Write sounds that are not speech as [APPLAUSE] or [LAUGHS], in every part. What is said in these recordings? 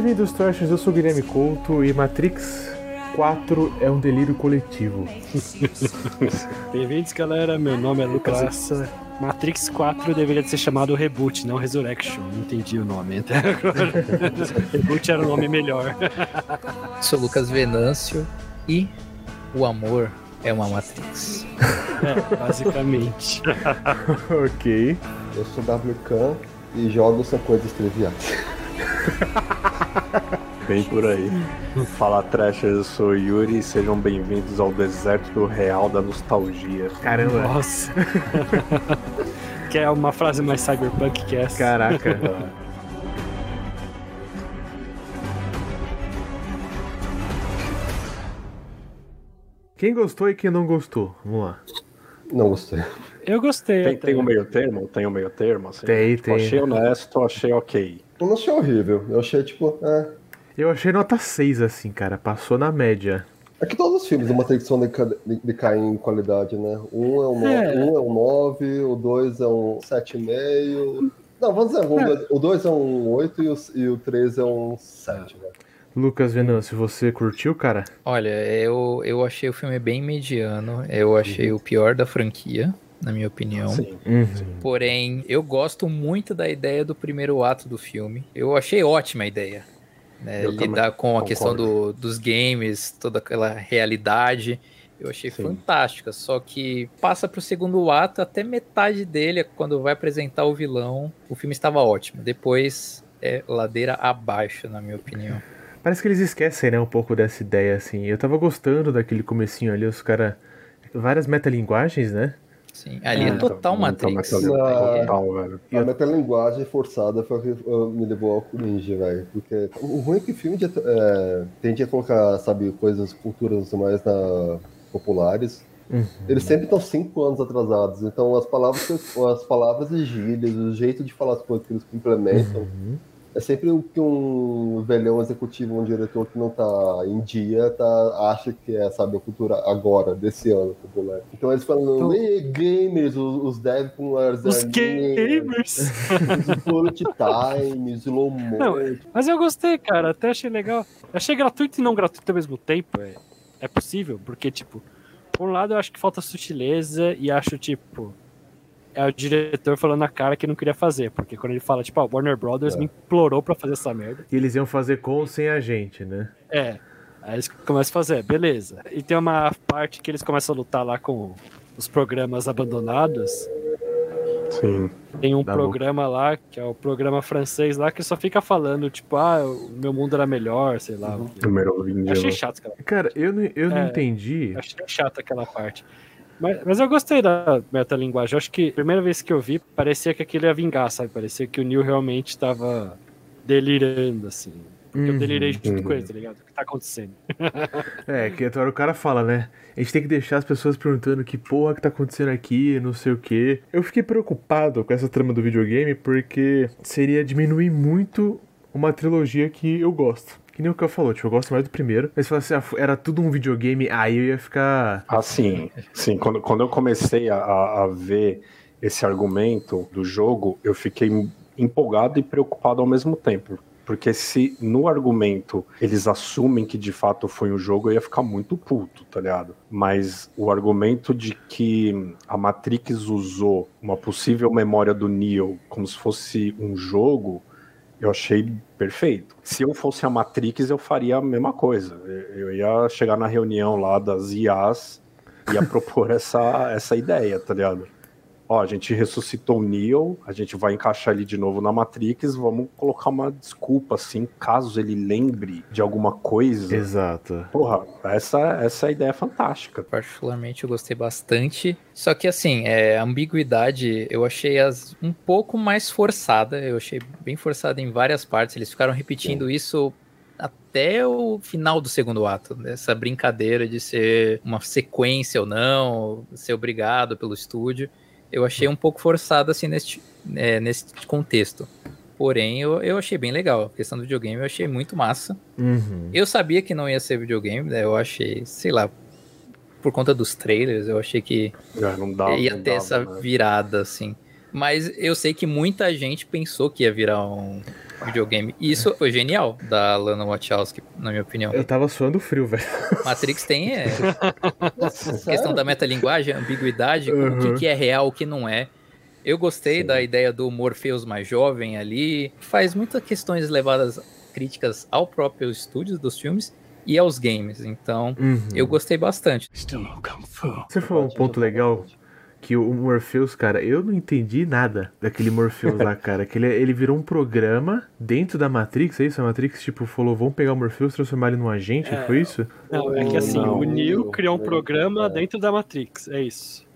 Bem-vindos, Trashers. Eu sou o Guilherme Couto e Matrix 4 é um delírio coletivo. [LAUGHS] Bem-vindos, galera. Meu nome é Lucas Assa. Matrix 4 deveria ser chamado Reboot, não Resurrection. Não entendi o nome até agora. [LAUGHS] Reboot era o nome melhor. Sou Lucas Venâncio e o amor é uma Matrix. É, basicamente. [LAUGHS] ok. Eu sou WK e jogos são coisas triviais. [LAUGHS] Bem por aí. Fala Trashers, eu sou o Yuri e sejam bem-vindos ao deserto real da nostalgia. Caramba. Nossa. [LAUGHS] que é uma frase mais cyberpunk que essa. Caraca. [LAUGHS] Quem gostou e quem não gostou? Vamos lá. Não gostei. Eu gostei. Tem, tem um meio termo? Tem um meio termo? Assim? Tem, Eu tem. achei honesto, achei ok. Eu não achei horrível. Eu achei tipo, é. Eu achei nota 6, assim, cara. Passou na média. É que todos os filmes do Matrix de- decaem em qualidade, né? Um é um, no... É. um, é um 9, o 2 é um 7,5. Não, vamos dizer, o É. dois- o 2 é um 8 e o, e o 3 é um 7, né? Lucas Venâncio, você curtiu, cara? Olha, eu, eu achei o filme bem mediano. Eu achei o pior da franquia, na minha opinião. Sim. Uhum. Porém, eu gosto muito da ideia do primeiro ato do filme. Eu achei ótima a ideia. né? Eu Lidar com a concordo. questão do- dos games, toda aquela realidade. Eu achei Sim. fantástica. Só que passa pro segundo ato, até metade dele, quando vai apresentar o vilão, o filme estava ótimo. Depois é ladeira abaixo, na minha opinião. Parece que eles esquecem, né, um pouco dessa ideia, assim. Eu tava gostando daquele comecinho ali, os caras... Várias metalinguagens, né? Sim, ali é, É, total Muita Matrix. metalinguagem Total, velho. A metalinguagem forçada foi o que uh, me levou ao cringe, velho. Porque o ruim é que filme de, é, tende a colocar, sabe, coisas, culturas mais na, populares. Uhum. Eles sempre estão cinco anos atrasados. Então as palavras, as palavras e gírias, o jeito de falar as coisas que eles implementam, Uhum. É sempre o que um velhão executivo, um diretor que não tá em dia, tá, acha que é, sabe, a cultura agora, desse ano popular. Então eles falam, Então- "Ei, gamers, os, os devs com as Os gamers. os bullet time, slow Não, motion. Mas eu gostei, cara. Até achei legal. Achei gratuito e não gratuito ao mesmo tempo. É, é possível, porque, tipo, por um lado eu acho que falta sutileza e acho, tipo. É o diretor falando na cara que não queria fazer. Porque quando ele fala, tipo, a Warner Brothers É. me implorou pra fazer essa merda. E eles iam fazer com ou sem a gente, né? É. Aí eles começam a fazer, beleza. E tem uma parte que eles começam a lutar lá com os programas abandonados. Sim. Tem um Tá programa lá, que é o programa francês lá, que só fica falando, tipo, ah, o meu mundo era melhor, sei lá. Número Eu 20. achei chato, cara. Cara, eu não, eu não É. entendi. Eu achei chato aquela parte. Mas, mas eu gostei da metalinguagem. Eu acho que a primeira vez que eu vi, parecia que aquilo ia vingar, sabe? Parecia que o Neil realmente estava delirando, assim. Porque eu Uhum, delirei junto uhum. com ele, tá ligado? O que tá acontecendo? [LAUGHS] É, que agora o cara fala, né? A gente tem que deixar as pessoas perguntando que porra que tá acontecendo aqui, não sei o que. Eu fiquei preocupado com essa trama do videogame porque seria diminuir muito uma trilogia que eu gosto. Que nem o que eu falou, tipo, eu gosto mais do primeiro. Mas se falasse, ah, era tudo um videogame, aí eu ia ficar. Assim, sim, quando, quando eu comecei a- a ver esse argumento do jogo, eu fiquei empolgado e preocupado ao mesmo tempo. Porque se no argumento eles assumem que de fato foi um jogo, eu ia ficar muito puto, tá ligado? Mas o argumento de que a Matrix usou uma possível memória do Neo como se fosse um jogo, eu achei perfeito. Se eu fosse a Matrix, eu faria a mesma coisa. Eu ia chegar na reunião lá das IAs e ia [LAUGHS] propor essa, essa ideia, tá ligado? Ó, a gente ressuscitou o Neo, a gente vai encaixar ele de novo na Matrix, vamos colocar uma desculpa, assim, caso ele lembre de alguma coisa. Exato. Porra, essa, essa é a ideia fantástica. Particularmente eu gostei bastante. Só que assim, é, a ambiguidade eu achei as um pouco mais forçada. Eu achei bem forçada em várias partes. Eles ficaram repetindo isso até o final do segundo ato. Essa brincadeira de ser uma sequência ou não, ser obrigado pelo estúdio. Eu achei um pouco forçado assim neste, é, nesse contexto. Porém, eu, eu achei bem legal. A questão do videogame eu achei muito massa. Uhum. Eu sabia que não ia ser videogame, né? Eu achei, sei lá, por conta dos trailers, eu achei que É, não dá, ia não ter dava, essa né? virada, assim. Mas eu sei que muita gente pensou que ia virar um, videogame. E isso foi genial da Lana Wachowski, na minha opinião. Eu tava suando frio, velho. Matrix tem é, [LAUGHS] questão da metalinguagem, ambiguidade, o Uhum. que, que é real, o que não é. Eu gostei Sim. da ideia do Morpheus mais jovem ali. Faz muitas questões levadas críticas ao próprio estúdio dos filmes e aos games. Então, Uhum. eu gostei bastante. Você falou um ponto legal que o Morpheus, cara, eu não entendi nada daquele Morpheus lá, [LAUGHS] cara. Que ele, ele virou um programa dentro da Matrix, é isso? A Matrix, tipo, falou, vamos pegar o Morpheus, transformar ele num agente, É. foi isso? Não, é que assim, Não. o Neo criou um É. programa dentro da Matrix, é isso.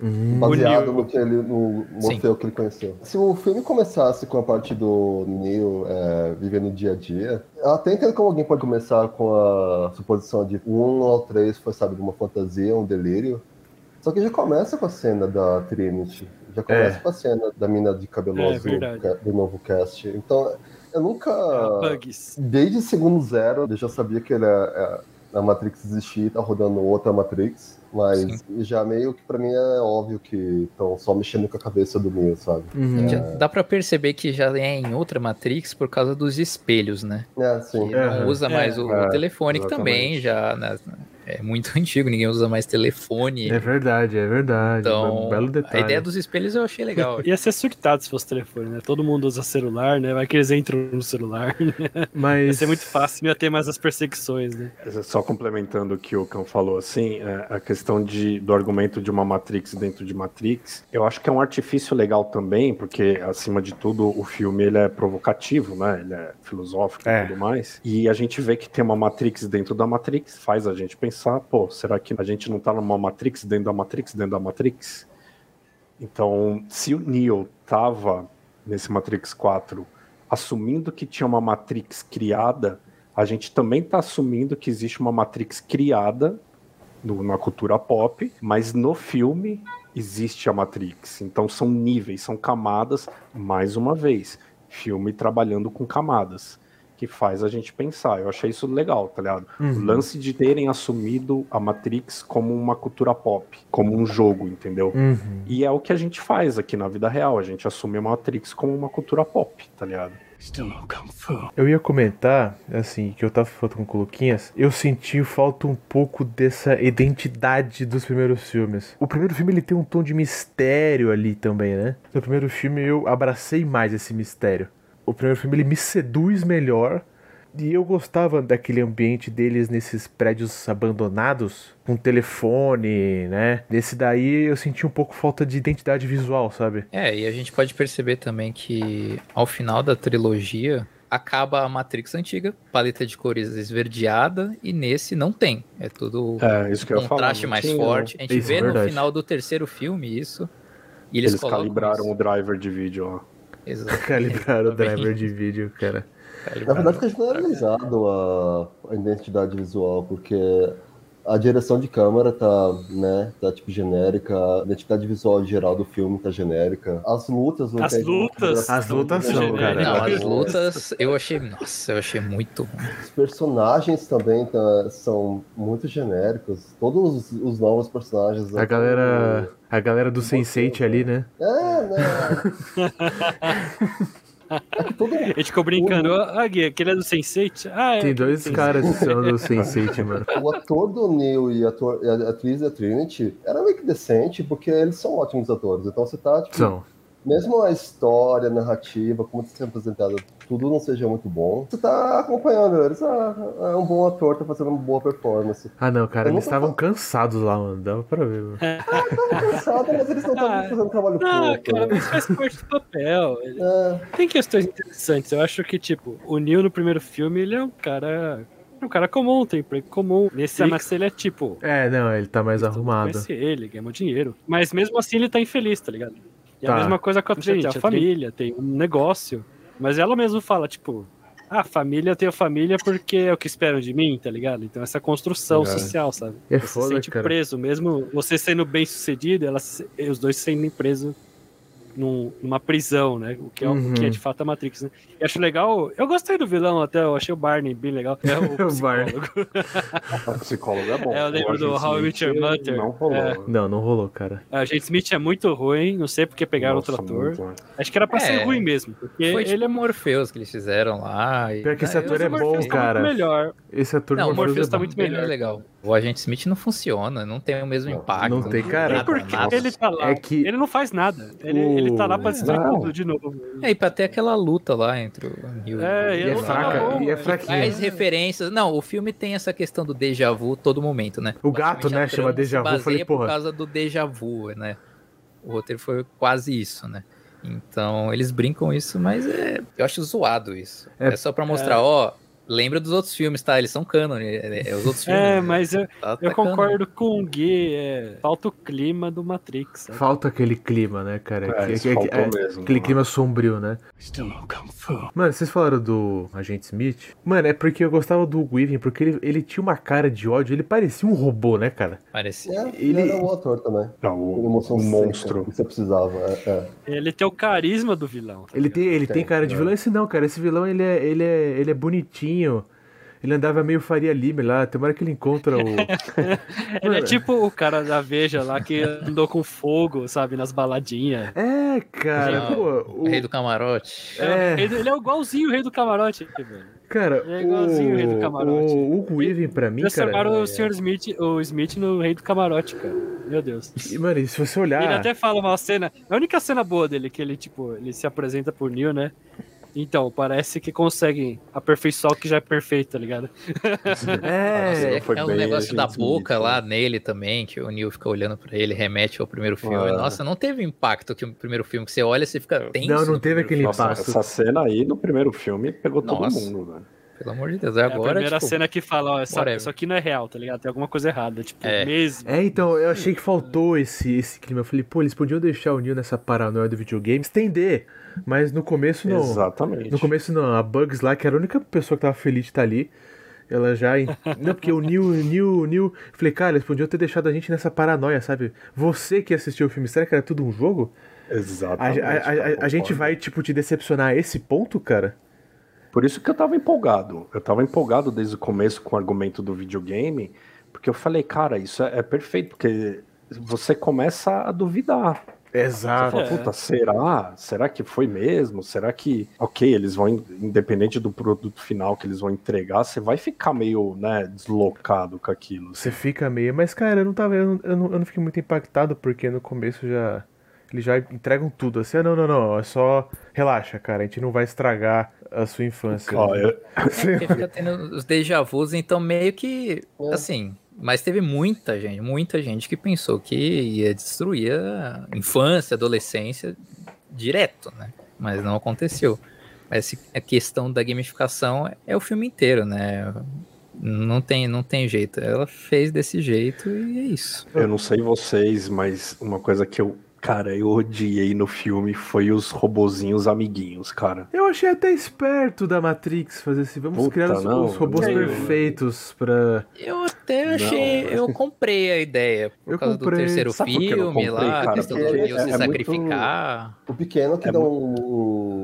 Hum, Baseado Neo. no que ele, no Morfeu que ele conheceu. Se o filme começasse com a parte do Neo é, vivendo o dia a dia, eu até entendo como alguém pode começar com a suposição de um ao três foi, sabe, uma fantasia, um delírio. Só que já começa com a cena da Trinity. Já começa É. com a cena da mina de cabelo É, azul verdade. ca- do novo cast. Então, eu nunca. Bugs. Desde segundo zero, eu já sabia que ele é, é- a Matrix existia e tá rodando outra Matrix. Mas já meio que pra mim é óbvio que estão só mexendo com a cabeça do Neo, sabe? uhum. Já dá pra perceber que já é em outra Matrix por causa dos espelhos, né? É, sim. Que não Aham. usa mais o, É, o telefone, que também já né, é muito [LAUGHS] antigo, ninguém usa mais telefone. É verdade, é verdade. Então, um belo a detalhe. ideia dos espelhos eu achei legal. [LAUGHS] Ia ser surtado se fosse telefone, né? Todo mundo usa celular, né? Vai que eles entram no celular. Ia Mas. ser muito fácil, não ia ter mais as perseguições, né? Só complementando o que o Cão falou, assim, é, a questão de, do argumento de uma Matrix dentro de Matrix, eu acho que é um artifício legal também, porque, acima de tudo, o filme ele é provocativo, né? Ele é filosófico É. e tudo mais. E a gente vê que tem uma Matrix dentro da Matrix, faz a gente pensar, pô, será que a gente não tá numa Matrix dentro da Matrix dentro da Matrix? Então, se o Neo tava nesse Matrix 4 assumindo que tinha uma Matrix criada, a gente também está assumindo que existe uma Matrix criada no- na cultura pop, mas no filme existe a Matrix. Então são níveis, são camadas, mais uma vez. Filme trabalhando com camadas, que faz a gente pensar. Eu achei isso legal, tá ligado? O Uhum. lance de terem assumido a Matrix como uma cultura pop, como um jogo, entendeu? Uhum. E é o que a gente faz aqui na vida real. A gente assume a Matrix como uma cultura pop, tá ligado? Eu ia comentar, assim, que eu tava falando com o Coloquinhas, eu senti falta um pouco dessa identidade dos primeiros filmes. O primeiro filme ele tem um tom de mistério ali também, né? No primeiro filme eu abracei mais esse mistério. O primeiro filme ele me seduz melhor. E eu gostava daquele ambiente deles nesses prédios abandonados, com telefone, né? Nesse daí eu senti um pouco falta de identidade visual, sabe? É, e a gente pode perceber também que ao final da trilogia acaba a Matrix antiga, paleta de cores esverdeada, e nesse não tem. É tudo É, isso que falar. contraste mais tinha, forte. A gente Isso é vê no final do terceiro filme isso. E eles, Eles, calibraram isso. o driver de vídeo, ó. Exato. [LAUGHS] Calibraram o driver de vídeo, cara. Na Calibraram. verdade, fica generalizado a, a identidade visual, porque a direção de câmera tá, né, tá tipo genérica, a identidade visual geral do filme tá genérica. As lutas não As tem- lutas As lutas são, cara. Não, as Os lutas eu achei. Nossa, eu achei muito ruim. personagens também tá- são muito genéricos. Todos os, os novos personagens. A galera, a galera do Sense8 ali, né? É, né? [LAUGHS] [LAUGHS] É que [LAUGHS] todo A gente ficou brincando, ah, Gui, aquele é do Sense8? Ah, é. Tem dois Sense8. caras que são do Sense8, mano. O ator do Neil e a, ator- a atriz da Trinity era meio que decente, porque eles são ótimos atores. Então você tá, tipo, São. Mesmo a história, a narrativa, como está sendo apresentada, tudo não seja muito bom, você tá acompanhando eles. Ah, é um bom ator, tá fazendo uma boa performance. Ah, não, cara, Eu eles estavam cansados lá, mano. Dava pra ver, mano. [LAUGHS] Tá cansado, mas eles não estão Ah, fazendo um trabalho Ah, pouco. cara, mas faz parte do papel. Ele- É, Tem questões interessantes. Eu acho que, tipo, o Neil no primeiro filme, ele é um cara. é Um cara comum, tem emprego comum. Nesse mas ele é tipo. É, não, ele tá mais arrumado. Conhece ele, ganhou dinheiro. Mas mesmo assim ele tá infeliz, tá ligado? E Tá. a mesma coisa com a Trinity. A família, tem um negócio. Mas ela mesmo fala, tipo. Ah, família, eu tenho família porque é o que esperam de mim, tá ligado? Então essa construção É. social, sabe? É Você se foda, sente cara. preso, mesmo você sendo bem sucedido, ela, os dois sendo presos num- numa prisão, né? O que, é, o Uhum. que é de fato a Matrix, né? E acho legal. Eu gostei do vilão até, eu achei o Barney bem legal. É o, [LAUGHS] O Barney. psicólogo. O psicólogo é bom. É, eu lembro O do How I Met Your Mother. Não rolou. É. Não, não rolou, cara. A gente Smith é muito ruim, não sei porque pegaram Nossa, outro ator. muito? Acho que era pra É. ser ruim mesmo. Porque Foi ele tipo é o Morpheus que eles fizeram lá. e- Pior que esse ator é o bom, tá cara. Muito melhor. Esse ator Não, o Morpheus Morpheus é tá muito melhor. legal. O Agente Smith não funciona, não tem o mesmo impacto. não tem, cara. E ele tá lá? É que Ele não faz nada. Ele, o- ele tá lá pra destruir Não. tudo de novo. É, e pra ter aquela luta lá entre o Neo É, E e é não- fraca, não, e é é- fraquinha. Faz referências. Não, o filme tem essa questão do déjà vu todo momento, né? O gato, né, chama déjà vu, eu falei, porra. Por causa do déjà vu, né? O roteiro foi quase isso, né? Então, eles brincam isso, mas é, eu acho zoado isso. É- É, só pra mostrar, ó, lembra dos outros filmes, tá? Eles são canon, é, é os outros filmes. É, mas eu, tá- tá eu canon. concordo com o Gui. É, falta o clima do Matrix. sabe? Falta aquele clima, né, cara? É, Que- é- mesmo. aquele né? clima sombrio, né? Mano, vocês falaram do Agente Smith? Mano, é porque eu gostava do Weaving, porque ele, ele tinha uma cara de ódio, ele parecia um robô, né, cara? Parecia. É, Ele- era um ator também. Não, Ele o, mostrou o um monstro. que você precisava. É, é. Ele tem o carisma do vilão. tá Ele tem, ele tem Tem, cara de é. vilão. Esse não, cara. Esse vilão, ele é, ele é, ele é bonitinho. Ele andava meio Faria Lima lá. Tem uma hora que ele encontra o... [LAUGHS] Ele é tipo o cara da Veja lá que andou com fogo, sabe, nas baladinhas. É, cara. Não, pô, o o- rei do camarote. É. Ele, ele é igualzinho o rei do camarote, velho. Cara, Ele é igualzinho o rei do camarote. o, o Hugo Weaving, pra mim, Transformaram cara... o Sr. Smith, o Smith no rei do camarote, cara. Meu Deus. E, Mano, e se você olhar... Ele até fala uma cena. A única cena boa dele, que ele, tipo, ele se apresenta pro Neil, né? Então, parece que conseguem aperfeiçoar o que já é perfeito, tá ligado? [LAUGHS] É, É, foi é o bem negócio da boca Smith, lá nele também, que o Neil fica olhando pra ele, remete ao primeiro filme. Ah. Nossa, não teve impacto que o primeiro filme que você olha, você fica tenso. Não, não no teve primeiro aquele filme. Nossa, impacto. essa cena aí no primeiro filme pegou todo Nossa. mundo, velho. Pelo amor de Deus, É a agora, primeira tipo, cena que fala, ó, essa, isso aqui não é real, tá ligado? Tem alguma coisa errada, tipo, É. mesmo. É, então, eu achei que faltou esse, esse clima. Eu falei, pô, eles podiam deixar o Neil nessa paranoia do videogame, estender. Mas no começo não. Exatamente. No começo não. A Bugs lá, que era a única pessoa que tava feliz de estar ali. Ela já. [LAUGHS] Não, porque o Neil, Neil, Neil. Falei, cara, eles podiam ter deixado a gente nessa paranoia, sabe? Você que assistiu o filme, será que era tudo um jogo? A, Exatamente. a- a- cara, a gente vai, tipo, te decepcionar a esse ponto, cara? Por isso que eu tava empolgado. Eu tava empolgado desde o começo com o argumento do videogame, porque eu falei, cara, isso é, é perfeito, porque você começa a duvidar. Você Exato. fala, É. puta, será? Será que foi mesmo? Será que, ok, eles vão, independente do produto final que eles vão entregar, você vai ficar meio, né, deslocado com aquilo. Você fica meio. Mas, cara, eu não tava. Eu não, eu não, eu não fiquei muito impactado, porque no começo já. Eles já entregam tudo. Assim, ah, não, não, não. É só. Relaxa, cara. A gente não vai estragar a sua infância. Ó, eu- É, [LAUGHS] fica tendo os déjà vus, então meio que, É. assim, mas teve muita gente, muita gente que pensou que ia destruir a infância, adolescência direto, né? Mas não aconteceu. Mas a questão da gamificação é o filme inteiro, né? Não tem, não tem jeito. Ela fez desse jeito e é isso. eu não sei vocês, mas uma coisa que eu, cara, eu odiei no filme foi os robozinhos amiguinhos, cara. Eu achei até esperto da Matrix fazer assim. Vamos Puta, criar os, não, os robôs não. perfeitos pra. Eu até Não. achei, eu comprei a ideia por Eu causa comprei. do terceiro Sabe filme comprei, lá, a cara? questão do Neo é- se é muito- sacrificar. O pequeno que É dá um,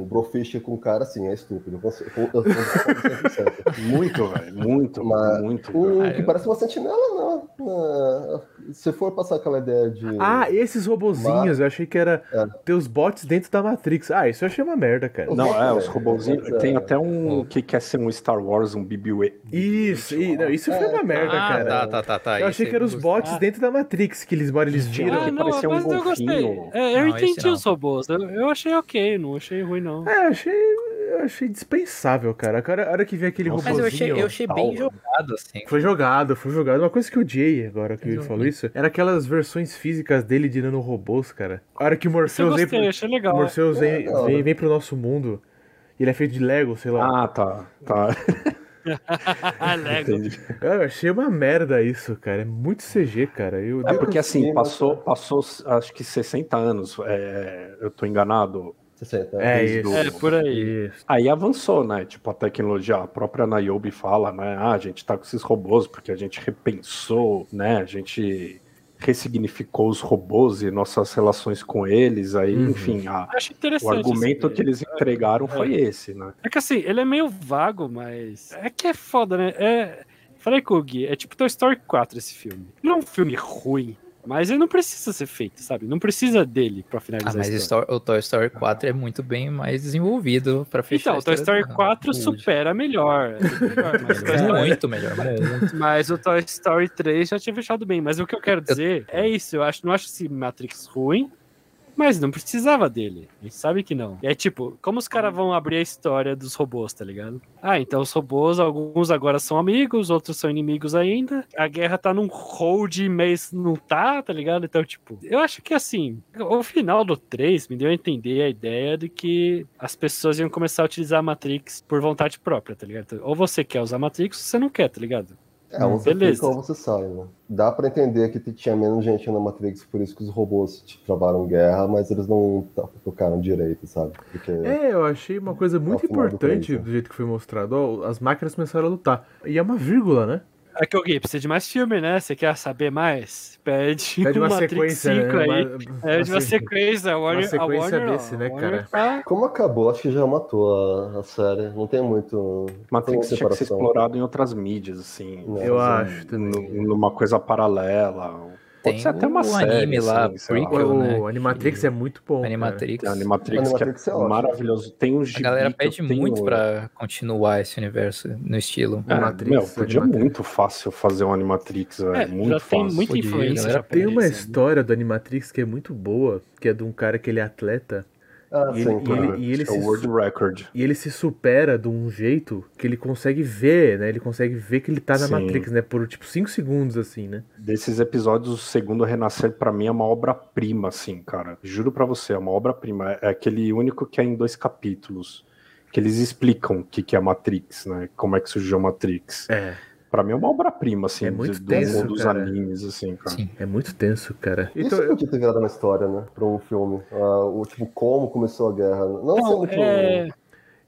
um Brofish com o cara, assim, é estúpido. Eu consigo- eu- eu- eu- [LAUGHS] 100%. Muito, velho, muito, Mas muito. O que parece uma sentinela, não. não. Se for passar aquela ideia de. Ah, esses robozinhos, eu achei que era É. ter os bots dentro da Matrix. Ah, isso eu achei uma merda, cara. Não, é, os É, robozinhos. é. Tem até um que quer ser um Star Wars, um BB-8. Isso, e- não, isso foi uma merda, ah, cara. tá, tá, tá, tá. Eu achei que eram os eu bots Ah. dentro da Matrix, que eles, eles tiram. Ah, que não, parecia um mas eu gostei. golfinho. É, eu Não, entendi os robôs. Eu, eu achei ok, não achei ruim, não. É, eu achei, eu achei dispensável, cara. A hora, que vi aquele Nossa, Mas eu achei, eu achei bem tal, jogado, assim. Foi jogado, foi jogado. Uma coisa que eu odiei agora que ele falou isso, era aquelas versões físicas dele de nanorobôs, cara. A hora que Eu Morpheus vem gostei, pro, achei o legal. Morpheus vem, É, hora. vem, vem pro nosso mundo, e ele é feito de Lego, sei lá. Ah, tá, tá. [LAUGHS] Lego. Eu achei uma merda isso, cara. É muito CG, cara. Eu, É porque assim, Sim, passou, passou acho que 60 anos, é, eu tô enganado. 60. É isso. É, por aí. Isso. Aí avançou, né? Tipo, a tecnologia, a própria Niobe fala, né? Ah, a gente tá com esses robôs porque a gente repensou, né? A gente ressignificou os robôs e nossas relações com eles. Aí, uhum. enfim, a, o argumento que eles entregaram é. foi esse, né? É que assim, ele é meio vago, mas é que é foda, né? É... Falei com o Gui, é tipo Toy Story 4 esse filme. Não é um filme ruim, mas ele não precisa ser feito, sabe? Não precisa dele pra finalizar ah, mas o Toy Story 4 é muito bem mais desenvolvido pra fechar Então, o Toy Story 4 supera melhor. É melhor [LAUGHS] muito melhor. Muito. [LAUGHS] Mas o Toy Story 3 já tinha fechado bem. Mas o que eu quero dizer é isso. Eu acho, não acho esse Matrix ruim. Mas não precisava dele. A gente sabe que não. É tipo, como os caras vão abrir a história dos robôs, tá ligado? Ah, então os robôs, alguns agora são amigos, outros são inimigos ainda. A guerra tá num hold, mas não tá, tá ligado? Então, tipo, eu acho que assim, o final do 3 me deu a entender a ideia de que as pessoas iam começar a utilizar a Matrix por vontade própria, tá ligado? Ou você quer usar a Matrix ou você não quer, tá ligado? É, você Beleza. fica ou você sai, né? Dá pra entender que tinha menos gente na Matrix, por isso que os robôs tipo, travaram guerra, mas eles não tocaram direito, sabe? Porque é, eu achei uma coisa muito importante do, do, jeito que foi mostrado. Ó, as máquinas começaram a lutar. E é uma vírgula, né? É que o Gui precisa de mais filme, né? Você quer saber mais? Pede, Pede [LAUGHS] uma sequência, 5 né? aí. Pede uma sequência. Warner, uma sequência Warner, desse, né, cara? Tá... Como acabou, acho que já matou a, a série. Não tem muito. Matrix tinha que ser explorado em outras mídias, assim. Eu acho também. Numa coisa paralela Pode ser até uma o série, anime lá, assim, prequel, né? O Animatrix que... é muito bom. Animatrix. Cara. Animatrix, Animatrix é, é maravilhoso. Tem um gibi A galera pede muito tenho... pra continuar esse universo no estilo. É, Animatrix, meu, podia Animatrix. muito fácil fazer um Animatrix, velho. É, muito já fácil. Tem muita influência. Tem uma história do Animatrix que é muito boa, que é de um cara que ele é atleta ah, e, sim, ele, claro. e, ele, e ele é se, World Record. E ele se supera de um jeito que ele consegue ver, né? Ele consegue ver que ele tá na sim. Matrix, né? Por tipo 5 segundos, assim, né? Desses episódios, o segundo Renascer, para mim, é uma obra-prima, assim, cara. Juro para você, é uma obra-prima. É aquele único que é em dois capítulos. Que eles explicam o que, que é a Matrix, né? Como é que surgiu a Matrix. É. Pra mim é uma obra-prima, assim, é muito do, tenso, dos cara. animes, assim, cara. Sim, é muito tenso, cara. Isso então, podia ter virado uma história, né? Pra um filme. Uh, o tipo, como começou a guerra. Não, não muito. É...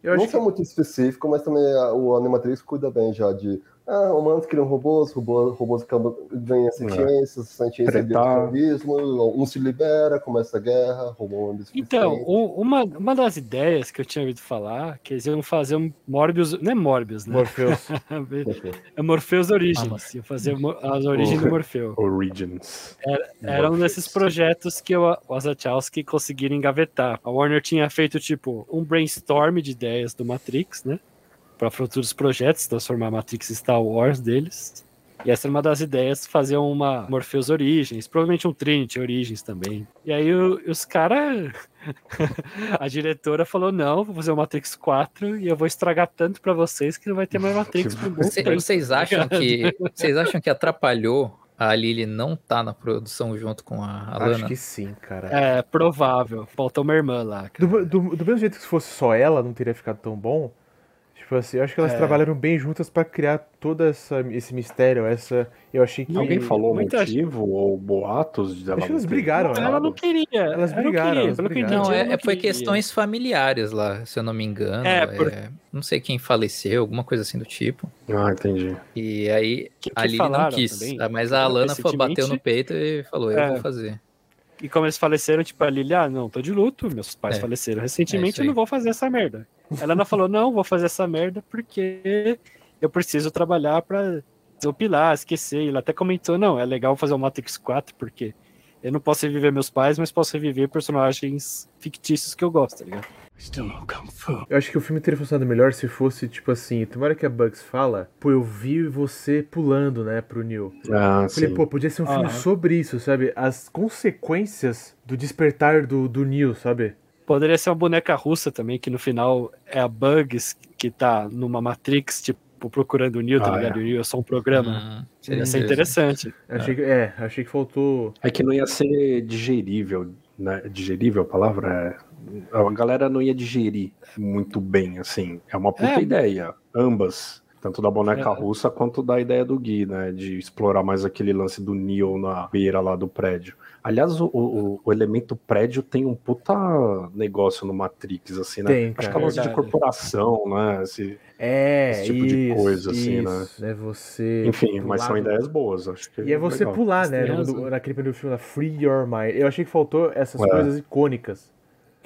Eu não que... muito específico, mas também o Animatrix cuida bem já de ah, humanos criam robôs, robôs, robôs acabam, ganham sentiência, é. sentiência de terrorismo, um se libera, começa a guerra, robô Então, uma, uma das ideias que eu tinha ouvido falar, que eles iam fazer um Morbius, não é Morbius, né? Morpheus. [LAUGHS] é Morpheus Origins, ah, iam fazer as origens do Morpheu. Origins. Era, era um desses projetos que o Wazachowski conseguiram engavetar. A Warner tinha feito, tipo, um brainstorm de ideias do Matrix, né? Para futuros projetos, transformar a Matrix Star Wars deles. E essa é uma das ideias, fazer uma Morpheus Origins, provavelmente um Trinity Origins também. E aí o, os caras. [LAUGHS] a diretora falou: não, vou fazer o Matrix 4 e eu vou estragar tanto para vocês que não vai ter mais Matrix por muito tempo. Vocês acham [LAUGHS] que. Vocês acham que atrapalhou a Lily não tá na produção junto com a Alana? Acho que sim, cara. É, provável. Faltou uma irmã lá. Do, do, do mesmo jeito que se fosse só ela, não teria ficado tão bom. Tipo assim, eu acho que elas é. trabalharam bem juntas para criar todo essa, esse mistério, essa... Eu achei que... Alguém falou Muita motivo gente... ou boatos dela Acho que elas brigaram, né? Ela não queria. Elas brigaram, elas brigaram. Não, é, é foi questões familiares lá, se eu não me engano. É, por... é, não sei quem faleceu, alguma coisa assim do tipo. Ah, entendi. E aí, que, que a Lili não quis, também, mas a Alana bateu no peito e falou, eu é. vou fazer. E como eles faleceram, tipo, a Lili, ah, não, tô de luto, meus pais é. faleceram recentemente, é eu não vou fazer essa merda. Ela não falou, não, vou fazer essa merda porque eu preciso trabalhar pra desopilar, esquecer. Ela até comentou, não, é legal fazer o Matrix 4 porque eu não posso reviver meus pais, mas posso reviver personagens fictícios que eu gosto, tá ligado? Eu acho que o filme teria funcionado melhor se fosse, tipo assim, tomara que a Bugs fala, pô, eu vi você pulando, né, pro Neil. Ah, eu falei, sim. pô, podia ser um filme sobre isso, sabe? As consequências do despertar do, do Neil, sabe? Poderia ser uma boneca russa também, que no final é a Bugs que tá numa Matrix, tipo, procurando o Neo, tá ah, ligado? É. O Neo é só um programa. Hum, seria ser interessante. Achei que, é, achei que faltou. É que não ia ser digerível, né? Digerível a palavra? É... A galera não ia digerir muito bem, assim. É uma puta é. ideia. Ambas Tanto da boneca é. russa quanto da ideia do Gui, né? De explorar mais aquele lance do Neo na beira lá do prédio. Aliás, o, o, o, elemento prédio tem um puta negócio no Matrix, assim, né? Tem, Acho que é lance de corporação, né? Esse, é, esse tipo isso, de coisa, assim, isso, né? É você. Enfim, mas são ideias boas, acho que. E é você legal. pular, né? No, naquele primeiro filme, Free Your Mind. Eu achei que faltou essas É. coisas icônicas.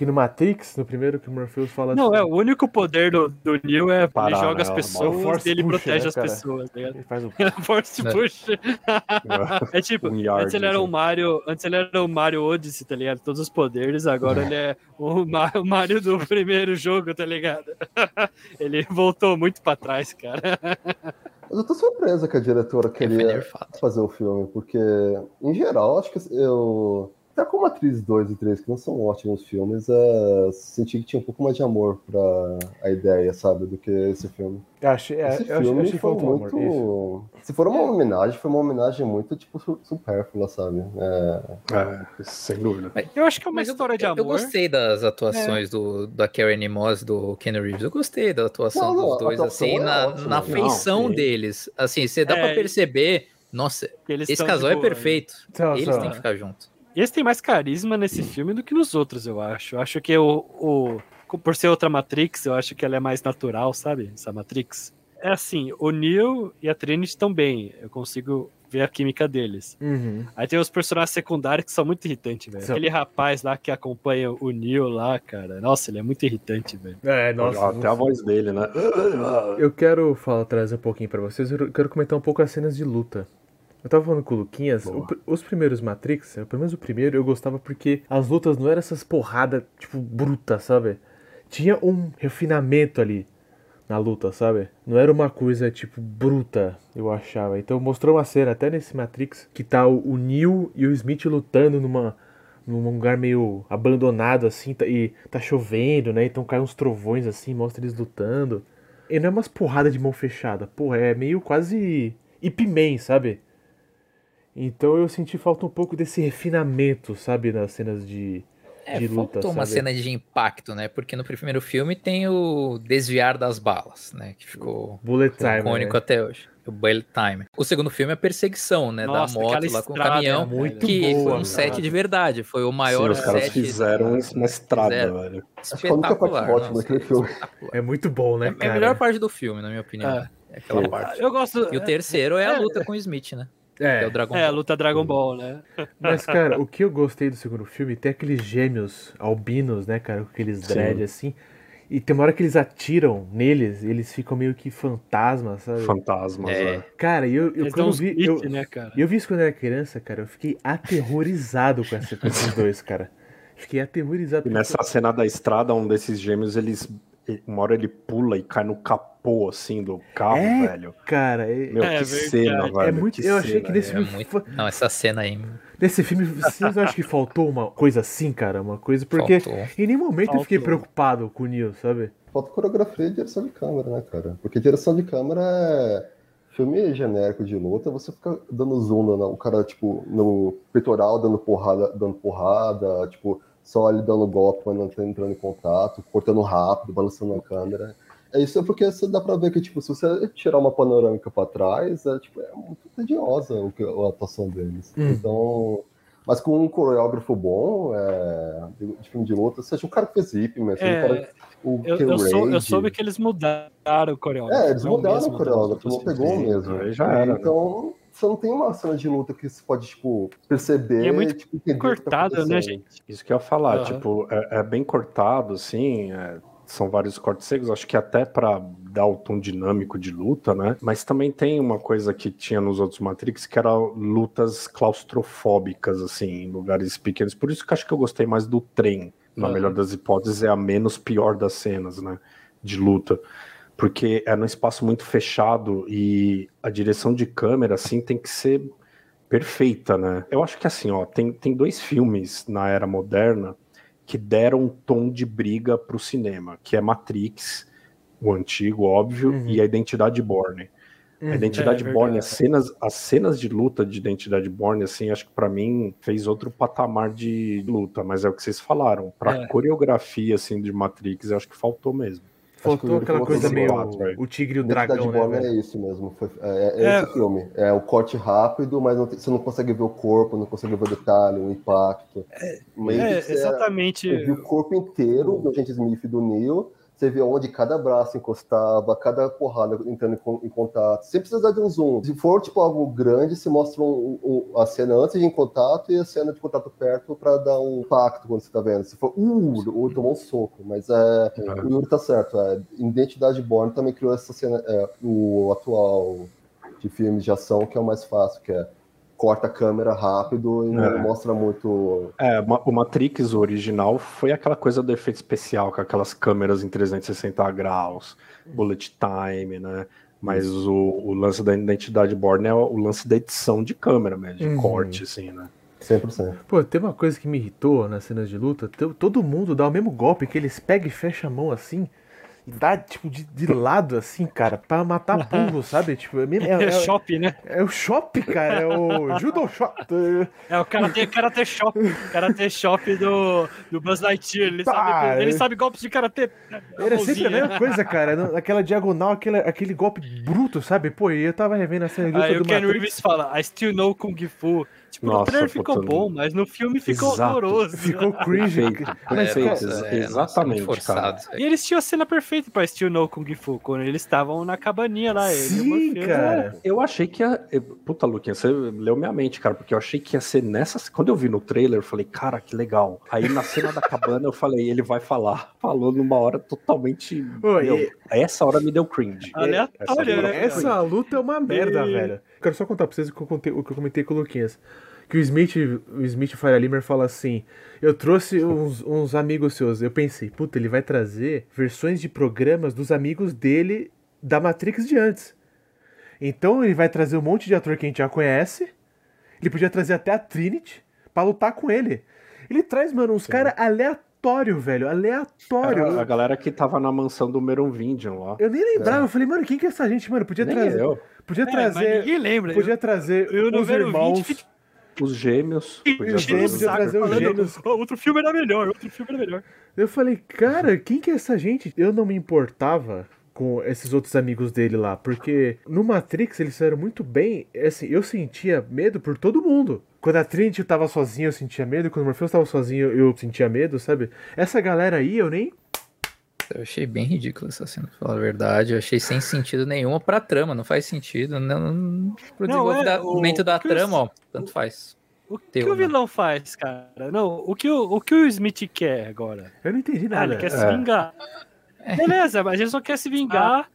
Que no Matrix, no primeiro que o Morpheus fala Não, assim, é, o único poder do, do Neo é Parar, ele joga né, as pessoas e ele push, protege né, as cara? pessoas, tá ligado? ele faz o [LAUGHS] Force É. push. [LAUGHS] É tipo, Um yard, antes ele era o assim. Mario, antes ele era o Mario Odyssey, tá ligado? Todos os poderes, agora ele é o, Ma- o Mario do [LAUGHS] primeiro jogo, tá ligado? ele voltou muito pra trás, cara. Mas eu tô surpresa que a diretora foi queria fazer o filme, porque, em geral, acho que eu. Até como Atriz 2 e 3, que não são ótimos filmes, é, senti que tinha um pouco mais de amor pra a ideia, sabe, do que esse filme. Eu achei, é, Esse eu achei, filme achei que foi faltou amor. Muito. Se for uma homenagem, foi uma homenagem muito, tipo, su- supérflua, sabe? É, É, sem dúvida. Eu acho que é uma Mas eu- história de eu, amor. Eu gostei das atuações do, da Karen Moss, do Ken Reeves. Eu gostei da atuação Não, não, dos dois, atuação assim, é na, ótima. na Não, feição sim. deles. Assim, você dá É, pra perceber, nossa, esse casal é tipo, perfeito. Então, Eles têm que ficar juntos. Esse tem mais carisma nesse filme do que nos outros, eu acho. Eu acho que o, o. Por ser outra Matrix, eu acho que ela é mais natural, sabe? Essa Matrix. É assim, o Neo e a Trinity estão bem. Eu consigo ver a química deles. Uhum. Aí tem os personagens secundários que são muito irritantes, velho. Aquele rapaz lá que acompanha o Neo lá, cara. Nossa, ele é muito irritante, velho. É, nossa. Até a voz dele, né? Eu quero falar, trazer um pouquinho pra vocês. Eu quero comentar um pouco as cenas de luta. Eu tava falando com o Luquinhas, o os primeiros Matrix, pelo menos o primeiro, eu gostava porque as lutas não eram essas porradas, tipo, bruta, sabe? Tinha um refinamento ali na luta, sabe? Não era uma coisa, tipo, bruta, eu achava. Então mostrou uma cena, até nesse Matrix, que tá o, o Neo e o Smith lutando numa, num lugar meio abandonado, assim, tá- e tá chovendo, né? Então cai uns trovões, assim, mostra eles lutando. E não é umas porradas de mão fechada, porra, é meio quase Ip Man, sabe? Então eu senti falta um pouco desse refinamento, sabe, nas cenas de, É, de luta, faltou uma cena de impacto, né? Porque no primeiro filme tem o desviar das balas, né? Que ficou Bullet Time, icônico né? até hoje. O bullet time. O segundo filme é a perseguição, né? Nossa, da moto lá com o caminhão. é muito que foi boa, um cara. set de verdade. Foi o maior Sim, os caras set fizeram da- uma estrada, fizeram. velho. Foi a Espetacular. nossa, espetacular. [LAUGHS] É muito bom, né, É a cara? melhor parte do filme, na minha opinião. É. É aquela Sim. parte. Eu gosto. E o terceiro é a luta com o Smith, né? Que é o É, Dragon É, a luta Dragon Ball, né? [LAUGHS] mas, cara, o que eu gostei do segundo filme, tem aqueles gêmeos albinos, né, cara, com aqueles Sim. dread, assim. E tem uma hora que eles atiram neles, eles ficam meio que fantasmas, sabe? Fantasmas, É. é. Cara, eu, eu quando vi. beat, Eu, né, cara? eu vi isso quando eu era criança, cara, eu fiquei aterrorizado com, essa, com esses dois, cara. Fiquei aterrorizado. E nessa cena da estrada, um desses gêmeos, eles. Uma hora ele pula e cai no capô, assim, do carro, É, velho. Cara, é, Meu, É que verdade. cena, velho. é muito. Eu achei cena, que nesse é. É filme. muito... Não, essa cena aí Nesse filme, vocês acham que faltou uma coisa assim, cara? Uma coisa. Porque faltou. em nenhum momento eu fiquei Faltou. preocupado com o Neo, sabe? Falta coreografia e direção de câmera, né, cara? Porque direção de câmera é filme genérico de luta, você fica dando zoom no o cara, tipo, no peitoral dando porrada, dando porrada, tipo, só ele dando golpe, mas não tá entrando em contato, cortando rápido, balançando a câmera. É isso é porque você dá pra ver que, tipo, se você tirar uma panorâmica pra trás, é, tipo, é muito tediosa o a atuação deles. Hum. Então, mas com um coreógrafo bom, é, de, filme de luta, seja um cara que fez Zip, mas É, cara o Eu, eu, sou, eu soube que eles mudaram o coreógrafo. É, eles é o mudaram o coreógrafo, dos não outros pegou o filmes. mesmo. Já era, né? Então, você não tem uma cena de luta que você pode, tipo, perceber E é muito tipo, o que tá né, gente? Isso que eu ia falar, Aham. tipo, é, é bem cortado, assim, é, são vários cortes secos, acho que até pra dar o tom dinâmico de luta, né? Mas também tem uma coisa que tinha nos outros Matrix, que era lutas claustrofóbicas, assim, em lugares pequenos. Por isso que acho que eu gostei mais do trem. Na Aham. melhor das hipóteses, é a menos pior das cenas, né? De luta. Porque é num espaço muito fechado e a direção de câmera, assim, tem que ser perfeita, né? Eu acho que assim, ó, tem, tem dois filmes na era moderna que deram um tom de briga pro cinema, que é Matrix, o antigo, óbvio, Uhum. e a Identidade Borne. Uhum. A Identidade É, Borne, verdade. as cenas, as cenas de luta de Identidade Borne, assim, acho que pra mim fez outro patamar de luta, mas é o que vocês falaram. Pra É. coreografia, assim, de Matrix, acho que faltou mesmo. Faltou aquela coisa meio o tigre e o dragão, né? É isso mesmo. Foi, é, é, é, esse filme. É o corte rápido, mas não tem, você não consegue ver o corpo, não consegue ver o detalhe, o impacto. É, é exatamente. Você viu o corpo inteiro do agente Smith e do Neil você vê onde cada braço encostava, cada porrada entrando em, em, contato, sem precisar de um zoom. Se for tipo algo grande, se mostra um, um, a cena antes de em contato e a cena de contato perto para dar um impacto quando você tá vendo. Se for, uh, o tomou um soco, mas é, é. o Yuri tá certo. É, Identidade Born também criou essa cena, é, o atual de filmes de ação que é o mais fácil, que é corta a câmera rápido e não é. mostra muito. É, o Matrix original foi aquela coisa do efeito especial, com aquelas câmeras em 360 graus, bullet time, né? Mas o, o, lance da identidade born é o lance da edição de câmera mesmo, de uhum. corte, assim, né? 100%. Pô, tem uma coisa que me irritou nas cenas de luta. Todo mundo dá o mesmo golpe, que eles pegam e fecham a mão assim e dá, tipo, de, de lado, assim, cara, pra matar pulo, sabe? Tipo, é, [LAUGHS] é, é, é shop, né? É o shop, cara, é o judo shop. É o karate, karate shop, karate shop do, do Buzz Lightyear, ele, tá, sabe, ele sabe golpes de karate. Era sempre a mesma coisa, cara, aquela diagonal, aquele, aquele golpe bruto, sabe? Pô, eu tava revendo a cena de Aí o Ken Reeves fala, I still know Kung Fu. Tipo, Nossa, no trailer ficou bom, mas no filme ficou Exato. horroroso. Ficou cringe. mas, é, exatamente, forçado. E eles tinham a cena perfeita pra Still No Kung Fu, quando eles estavam na cabaninha lá. Sim, cara. Eu achei que ia... Puta, Luquinha, você leu minha mente, cara, porque eu achei que ia ser nessa... Quando eu vi no trailer, eu falei, cara, que legal. Aí na cena da cabana, eu falei, ele vai falar. Falou numa hora totalmente... Oi, meu, e... Essa hora me deu cringe. Aleatório, né? Essa luta é uma merda, e... velho. Quero só contar pra vocês o que eu, contei, o que eu comentei com o Luquinhas que o Smith, o Smith Fire Limer fala assim: Eu trouxe uns, uns amigos seus. Eu pensei, puta, ele vai trazer versões de programas dos amigos dele da Matrix de antes. Então ele vai trazer um monte de ator que a gente já conhece. Ele podia trazer até a Trinity para lutar com ele. Ele traz, mano, uns caras aleatórios, velho. Aleatório. A, a, galera que tava na mansão do Merovingian lá. Eu nem lembrava. É. Eu falei, mano, quem que é essa gente, mano? Podia nem trazer. Eu. Podia é, trazer. ninguém lembra. Podia eu, trazer eu, os irmãos. 20, os gêmeos. Os gêmeos, trazer os gêmeos. Outro filme era melhor, outro filme era melhor. Eu falei, cara, quem que é essa gente? Eu não me importava com esses outros amigos dele lá, porque no Matrix eles fizeram muito bem, assim, eu sentia medo por todo mundo. Quando a Trinity tava sozinha, eu sentia medo, quando o Morpheus tava sozinho, eu sentia medo, sabe? Essa galera aí, eu nem eu achei bem ridículo essa cena, pra falar a verdade. Eu achei sem sentido nenhuma pra trama, não faz sentido. Não, pro não, desenvolvimento é, da trama, ó, tanto faz. O que o vilão faz, cara? Não, o que o, o que o Smith quer agora? Eu não entendi nada. Ah, ele quer é. se vingar. É. Beleza, mas ele só quer se vingar ah.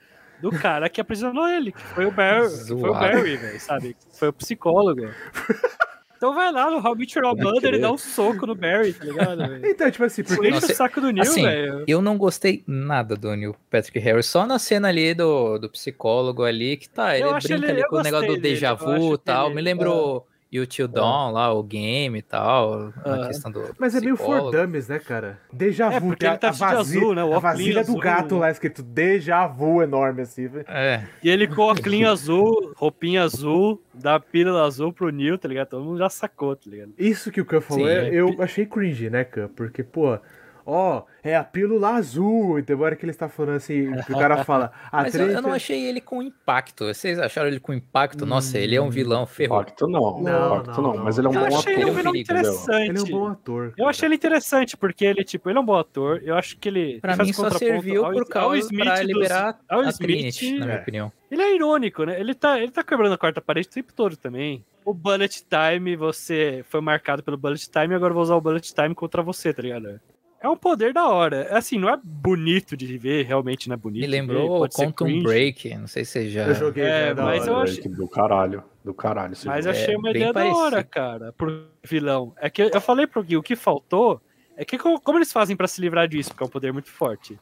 do cara que aprisionou ele, que foi o Barry, foi o Barry, velho, sabe? Foi o psicólogo. [LAUGHS] Então vai lá no Hobbit Robander e dá um soco no Barry, tá ligado? [LAUGHS] Então, tipo assim, porque Nossa, o saco do Neil, assim, velho. Eu não gostei nada do Neil Patrick Harris, só na cena ali do, do psicólogo ali, que tá, ele brinca ele, ali com o negócio do déjà vu e tal, me lembrou... É e o Tio Don é. lá, o game e tal, a questão do. Mas é meio for dummies, né, cara? Deja é, vu, porque ele tá a, vasilha, azul, né? O a vasilha do gato lá escrito Deja vu enorme assim, velho. É. E ele com o clean azul, roupinha azul, dá a pílula azul pro Neil, tá ligado? Todo mundo já sacou, tá ligado? Isso que o Khan falou, Sim, é, eu achei cringe, né, Khan? Porque, pô, ó, oh, é a pílula azul. Então, agora que ele está falando assim, o cara fala. Mas eu, eu, não achei ele com impacto. Vocês acharam ele com impacto? Nossa, ele é um vilão ferro. Impacto não, não, impacto não, não, mas ele é um eu bom ator. Ele, um vilão interessante. ele é um bom ator. Eu achei ele interessante, porque ele, tipo, ele é um bom ator. Eu acho que ele. Pra mim só serviu ao, por causa Smith pra liberar dos, a Smith, Trinity, na minha é. opinião. Ele é irônico, né? Ele tá, ele tá quebrando a quarta parede o tempo todo também. O Bullet Time, você foi marcado pelo Bullet Time, agora eu vou usar o Bullet Time contra você, tá ligado? É um poder da hora. É assim, não é bonito de ver, realmente não é bonito. Me lembrou o Quantum Break, não sei se você já. Eu joguei, é, mas eu achei. Do caralho, do caralho. Mas achei uma é, ideia da hora, cara, pro vilão. É que eu falei pro Gui, o que faltou é que como eles fazem para se livrar disso, porque é um poder muito forte.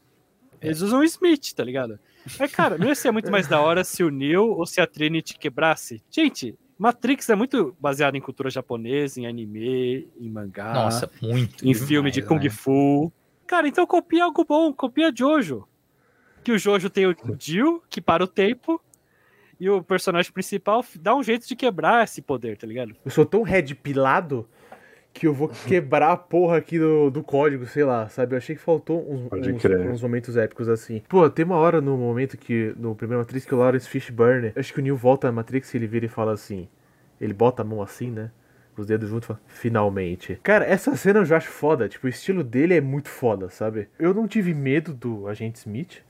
Eles usam o Smith, tá ligado? Mas, cara, não ia ser muito mais da hora se o Neil ou se a Trinity quebrasse? Gente, Matrix é muito baseado em cultura japonesa, em anime, em mangá. Nossa, muito. Em demais, filme de Kung né? Fu. Cara, então copia algo bom, copia Jojo. Que o Jojo tem o Jill, que para o tempo, e o personagem principal dá um jeito de quebrar esse poder, tá ligado? Eu sou tão red pilado que eu vou quebrar a porra aqui do, do código, sei lá, sabe? Eu achei que faltou uns, uns, uns momentos épicos assim. Pô, tem uma hora no momento que, no primeiro Matrix, que o Lawrence Fishburne, acho que o Neo volta na Matrix e ele vira e fala assim, ele bota a mão assim, né? Os dedos juntos e fala, finalmente. Cara, essa cena eu já acho foda. Tipo, o estilo dele é muito foda, sabe? Eu não tive medo do Agente Smith.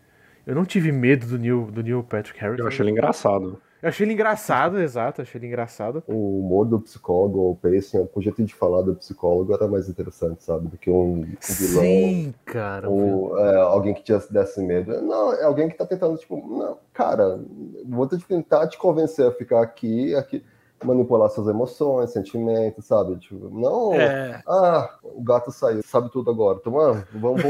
Eu não tive medo do Neil, do Neil Patrick Harris. Eu achei ele engraçado. Eu achei ele engraçado, exato, achei ele engraçado. O humor do psicólogo, o pacing, o jeito de falar do psicólogo era mais interessante, sabe? Do que um, um vilão. Sim, cara. Ou é, alguém que te desse medo. Não, é alguém que tá tentando, tipo, não, cara, vou tentar te convencer a ficar aqui, aqui, manipular suas emoções, sentimentos, sabe? Tipo, não, É, ah, o gato saiu, sabe tudo agora. Então, ah, vamos,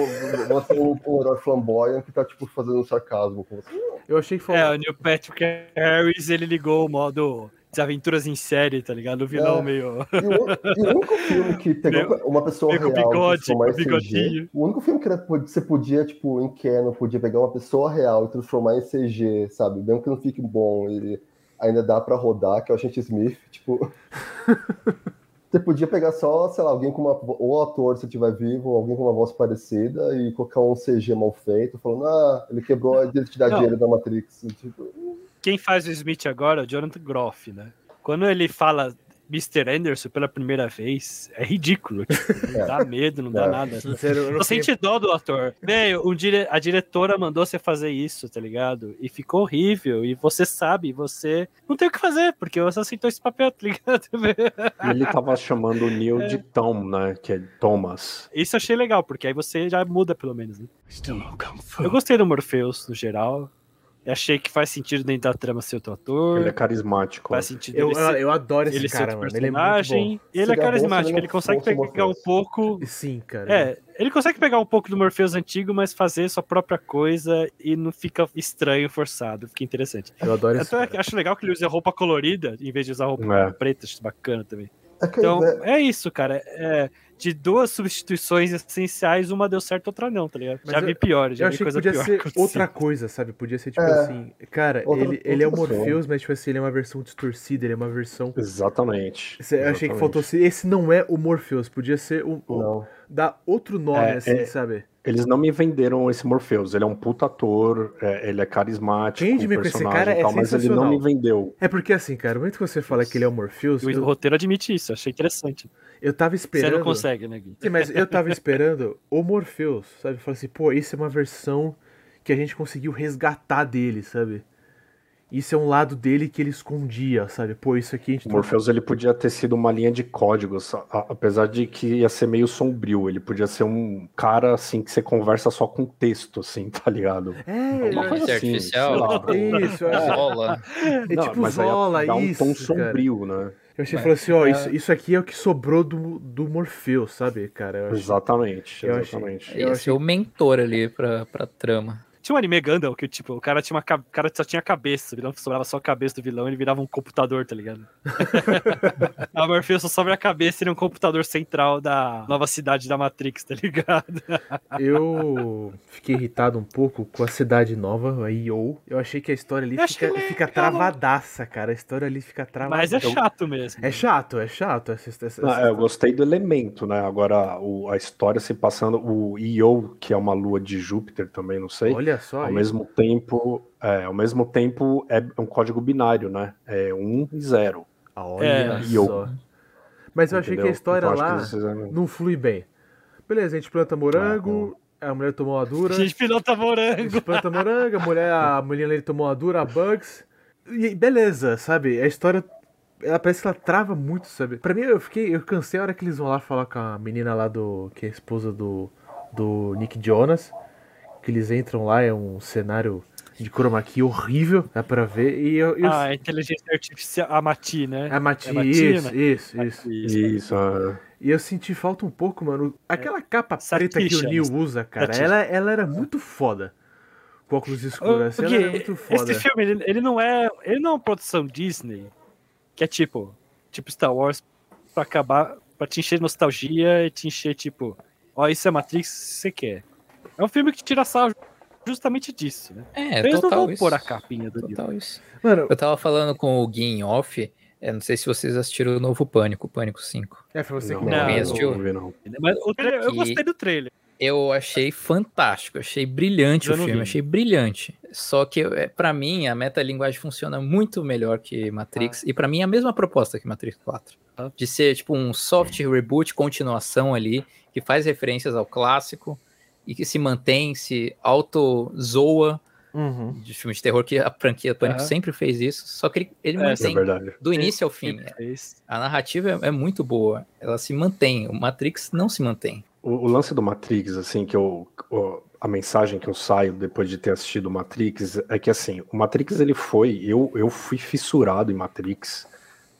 vamos, ser um, um herói flamboyant que tá, tipo, fazendo um sarcasmo com você. Eu achei que foi. é, o Neil Patrick Harris, ele ligou o modo desaventuras em série, tá ligado? O vilão É. meio. E o, e o único filme que pegou uma pessoa real bigode, e CG, bigodinho. o único filme que era- você podia, tipo, em Canon, podia pegar uma pessoa real e transformar em CG, sabe? Mesmo que não fique bom, ele ainda dá pra rodar, que é o Agente Smith, [LAUGHS] tipo... Você podia pegar só, sei lá, alguém com uma. Ou ator, se estiver vivo, ou alguém com uma voz parecida, e colocar um CG mal feito, falando, ah, ele quebrou a identidade dele da Matrix. Tipo, Quem faz o Smith agora é o Jonathan Groff, né? Quando ele fala Mr. Anderson pela primeira vez, é ridículo. Tipo, não É. dá medo, não dá É. nada. Sério, eu Eu senti dó do ator. Velho, um dire... a diretora mandou você fazer isso, tá ligado? E ficou horrível. E você sabe, você não tem o que fazer, porque você aceitou esse papel, tá ligado? E ele tava chamando o Neil de Tom, né? Que é Thomas. Isso eu achei legal, porque aí você já muda, pelo menos, né? Eu gostei do Morpheus, no geral. Eu achei que faz sentido dentro da trama ser outro ator. Ele é carismático. Faz né? sentido Eu, ser, eu adoro esse ele cara, mano. Ele é muito personagem. bom. Ele é carismático, ele consegue pegar um pouco Sim, cara. É, ele consegue pegar um pouco do Morpheus antigo, mas fazer sua própria coisa e não fica estranho, forçado. Fica interessante. Eu adoro esse Até cara. acho legal que ele usa roupa colorida em vez de usar roupa É. preta, acho bacana também. é Então, ideia- é isso, cara. É, de duas substituições essenciais, uma deu certo, outra não, tá ligado? Mas já eu- vi piores, já Eu vi achei que coisa podia pior. ser [LAUGHS] outra coisa, sabe? Podia ser tipo É. assim. Cara, Outra- ele, ele é o outra. Morpheus, mas tipo assim, ele é uma versão distorcida, ele é uma versão. Exatamente. Eu achei que Exatamente. faltou. Esse não é o Morpheus, podia ser um- Não. dar outro nome, É, assim, é- sabe? Eles não me venderam esse Morpheus. Ele é um puta ator, é, ele é carismático, Quem com esse cara e tal, é mas ele não me vendeu. É porque assim, cara, no momento que você fala que ele é o Morpheus, O eu, roteiro admite isso, achei interessante. eu tava Você esperando. não consegue, né, Gui? Sim, mas eu tava esperando o Morpheus, sabe? Falei assim, pô, isso é uma versão que a gente conseguiu resgatar dele, sabe? Isso é um lado dele que ele escondia, sabe? Pô, isso aqui a gente O Morpheus ele podia ter sido uma linha de códigos, apesar de que ia ser meio sombrio. Ele podia ser um cara assim que você conversa só com texto, assim, [LAUGHS] tá ligado? É, Uma coisa Inteligência assim, artificial, tipo, Isso, eu achei- Zola. é Não, tipo mas aí Zola, dá um isso, tom cara. sombrio, né? Eu achei que falou assim, ó, isso, isso aqui é o que sobrou do, do Morpheus, sabe, cara? Eu achei- Exatamente, eu achei- exatamente. Eu Esse é o mentor ali pra, pra trama. Tinha um anime Gundam que, tipo, o cara, tinha uma, o cara só tinha cabeça, o vilão sobrava só a cabeça do vilão, ele virava um computador, tá ligado? [LAUGHS] a Morpheus só sobra a cabeça e ele é um computador central da nova cidade da Matrix, tá ligado? Eu fiquei irritado um pouco com a cidade nova, a IO. Eu achei que a história ali Eu achei fica, fica legal. travadaça, cara. A história ali fica travadaça. Mas é chato mesmo. É chato, é chato. Essa, essa- Não, essa- é, eu gostei do elemento, né? Agora, o- a história se passando, o Io, que é uma lua de Júpiter também, não sei. Olha só ao aí. mesmo tempo, é, ao mesmo tempo é um código binário, né? É um e zero. Olha É. só. Mas eu achei que a história Então, lá não flui bem. Beleza, a gente planta morango, a mulher tomou uma dura. A gente pilota A morango. gente planta morango, a mulher, a mulher ali tomou uma dura, a Bugs. E beleza, sabe? A história. Ela parece que ela trava muito, sabe? Pra mim, eu fiquei. Eu cansei a hora que eles vão lá falar com a menina lá do. que é a esposa do. do Nick Jonas. Que eles entram lá, é um cenário de chroma key horrível, dá pra ver. E eu. eu Ah, a inteligência artificial, a Mati, né? a Mati, é Mati, isso, né? isso, isso. Isso, é. E eu senti falta um pouco, mano. Aquela capa preta que o Satisha, Neil usa, cara, Satisha. ela, ela era muito foda. Com óculos escuros, assim, ela Porque era muito foda. esse filme, ele, ele não é. Ele não é uma produção Disney que é tipo. Tipo Star Wars pra acabar. pra te encher de nostalgia e te encher, tipo, ó, isso é Matrix, você quer. É um filme que tira sarro justamente disso, né? É, Eles não total vão isso. pôr a capinha do livro. Total isso. Mano, Eu tava falando com o Gui em off, É, não sei se vocês assistiram o novo Pânico, Pânico 5. É, foi você Não, que Não, não, não, assistiu? não não. Mas o trailer, eu gostei do trailer. Eu achei fantástico, achei brilhante Eu o não filme, vi. achei brilhante. Só que, é, pra mim, a metalinguagem funciona muito melhor que Matrix. E pra mim é a mesma proposta que Matrix 4. Ah. De ser, tipo, um soft reboot, continuação ali, que faz referências ao clássico e que se mantém, se auto-zoa Uhum. de filme de terror, que a franquia Pânico Aham. sempre fez isso. Só que ele, ele É, É mantém verdade. do início ao fim. Fez. A narrativa é, é muito boa. Ela se mantém. O Matrix não se mantém. O, o lance do Matrix, assim, que eu. o- a mensagem que eu saio depois de ter assistido o Matrix é que, assim, o Matrix ele foi. Eu, eu fui fissurado em Matrix.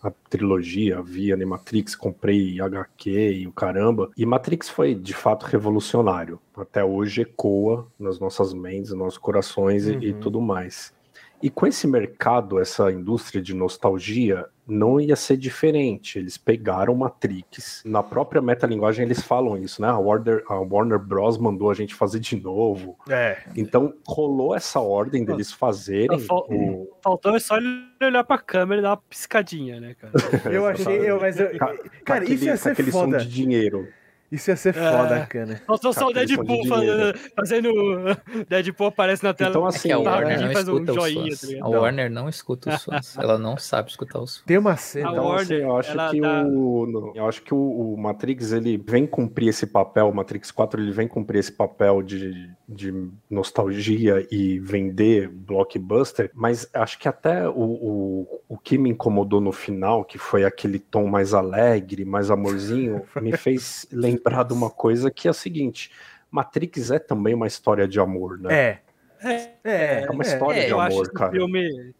A trilogia, vi Animatrix, comprei HQ e o caramba. E Matrix foi de fato revolucionário. Até hoje ecoa nas nossas mentes, nos nossos corações e- e Uhum. tudo mais. E com esse mercado, essa indústria de nostalgia, não ia ser diferente. Eles pegaram Matrix. Na própria metalinguagem eles falam isso, né? A Warner, a Warner Bros. mandou a gente fazer de novo. É. Então rolou essa ordem deles fazerem. Fal- o- Faltou só ele olhar pra câmera e dar uma piscadinha, né, cara? Eu [LAUGHS] achei, eu, mas eu, Ca- cara, isso ia ser aquele som foda. de dinheiro. Isso ia ser É. foda, cara. Faltou só o são de Deadpool fazendo, fazendo. [LAUGHS] Deadpool aparece na tela. Então, É assim, que a é, Warner não faz um escuta os joinha, fãs. tá A. Warner não escuta os fãs. [LAUGHS] Ela não sabe escutar os fãs. Tem uma cena. Então, assim, Warner, eu acho que dá- o no- eu acho que o, o Matrix ele vem cumprir esse papel, o Matrix 4 ele vem cumprir esse papel de, de nostalgia e vender blockbuster, mas acho que até o, o, o que me incomodou no final, que foi aquele tom mais alegre, mais amorzinho, [LAUGHS] me fez lembrar de uma coisa que é a seguinte, Matrix é também uma história de amor, né? É. É, É, É uma história É, de amor, esse cara. filme.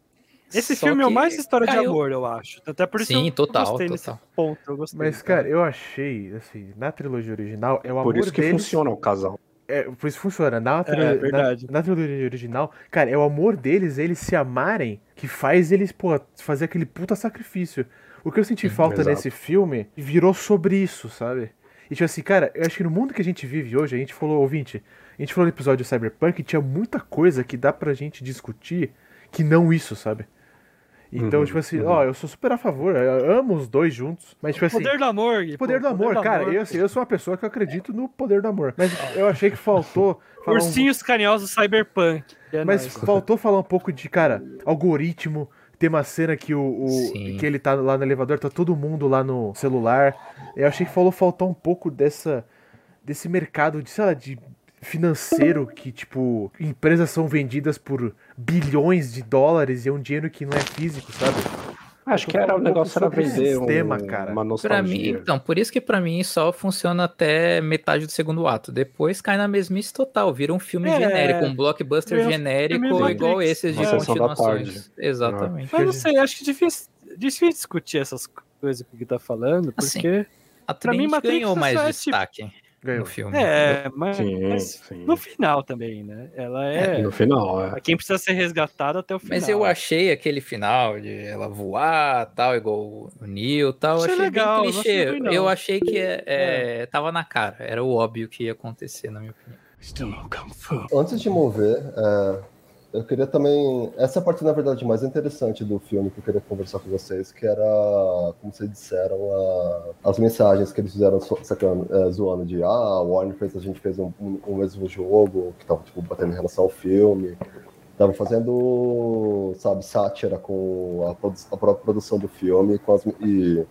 Esse Só filme é o mais história de caiu- amor, eu acho. Até por isso Sim, eu total, gostei total. nesse ponto. Eu gostei. Mas, cara, eu achei, assim, na trilogia original, é o amor Por isso que deles. funciona o casal. É, por isso funciona. Na, tri- É, na, na trilogia original, cara, é o amor deles, eles se amarem, que faz eles, pô, fazer aquele puta sacrifício. O que eu senti falta exato. nesse filme virou sobre isso, sabe? E tipo assim, cara, eu acho que no mundo que a gente vive hoje, a gente falou, ouvinte, a gente falou no episódio Cyberpunk que tinha muita coisa que dá pra gente discutir que não isso, sabe? Então, Uhum, tipo assim, uhum. ó, eu sou super a favor, eu amo os dois juntos, mas tipo assim. Poder do amor, Gui, Poder pô, do amor, cara, eu, assim, eu sou uma pessoa que eu acredito no poder do amor. Mas eu achei que faltou. [LAUGHS] falar um- Ursinhos carinhosos Cyberpunk. É mas nóis. faltou falar um pouco de, cara, algoritmo. Tem uma cena que o, o- que ele tá lá no elevador, tá todo mundo lá no celular. Eu achei que falou faltar um pouco dessa desse mercado de, sei lá, de financeiro que tipo empresas são vendidas por bilhões de dólares e é um dinheiro que não é físico, sabe? Acho que era o um negócio era vender sistema, um, cara. uma Pra nostalgia. mim, então, por isso que pra mim só funciona até metade do segundo ato. Depois cai na mesmice total, vira um filme É, genérico, um blockbuster genérico igual esses de da continuações. tarde. Exatamente. Mas não sei, acho que é difícil, difícil discutir essas coisas que tá falando, Assim, porque. A Pra mim, Matrix ganhou é mais destaque Ganhou. no filme. É, mas, Sim, mas sim. no final também, né? Ela é. No final, é. Quem precisa ser resgatado até o final. Mas eu achei aquele final de ela voar, tal, igual o Neo, tal, Achei achei, legal, bem não clichê. ruim, não. eu achei que é, é, tava na cara, era o óbvio que ia acontecer, na minha opinião. Antes de mover, é, eu queria também. Essa parte, na verdade, mais interessante do filme que eu queria conversar com vocês, que era, como vocês disseram, a- as mensagens que eles fizeram sacando, é, zoando de ah, a Warner fez, a gente fez um, um- mesmo jogo, que tava tipo, batendo em relação ao filme. Tava fazendo, sabe, sátira com a, a própria produção do filme com as, e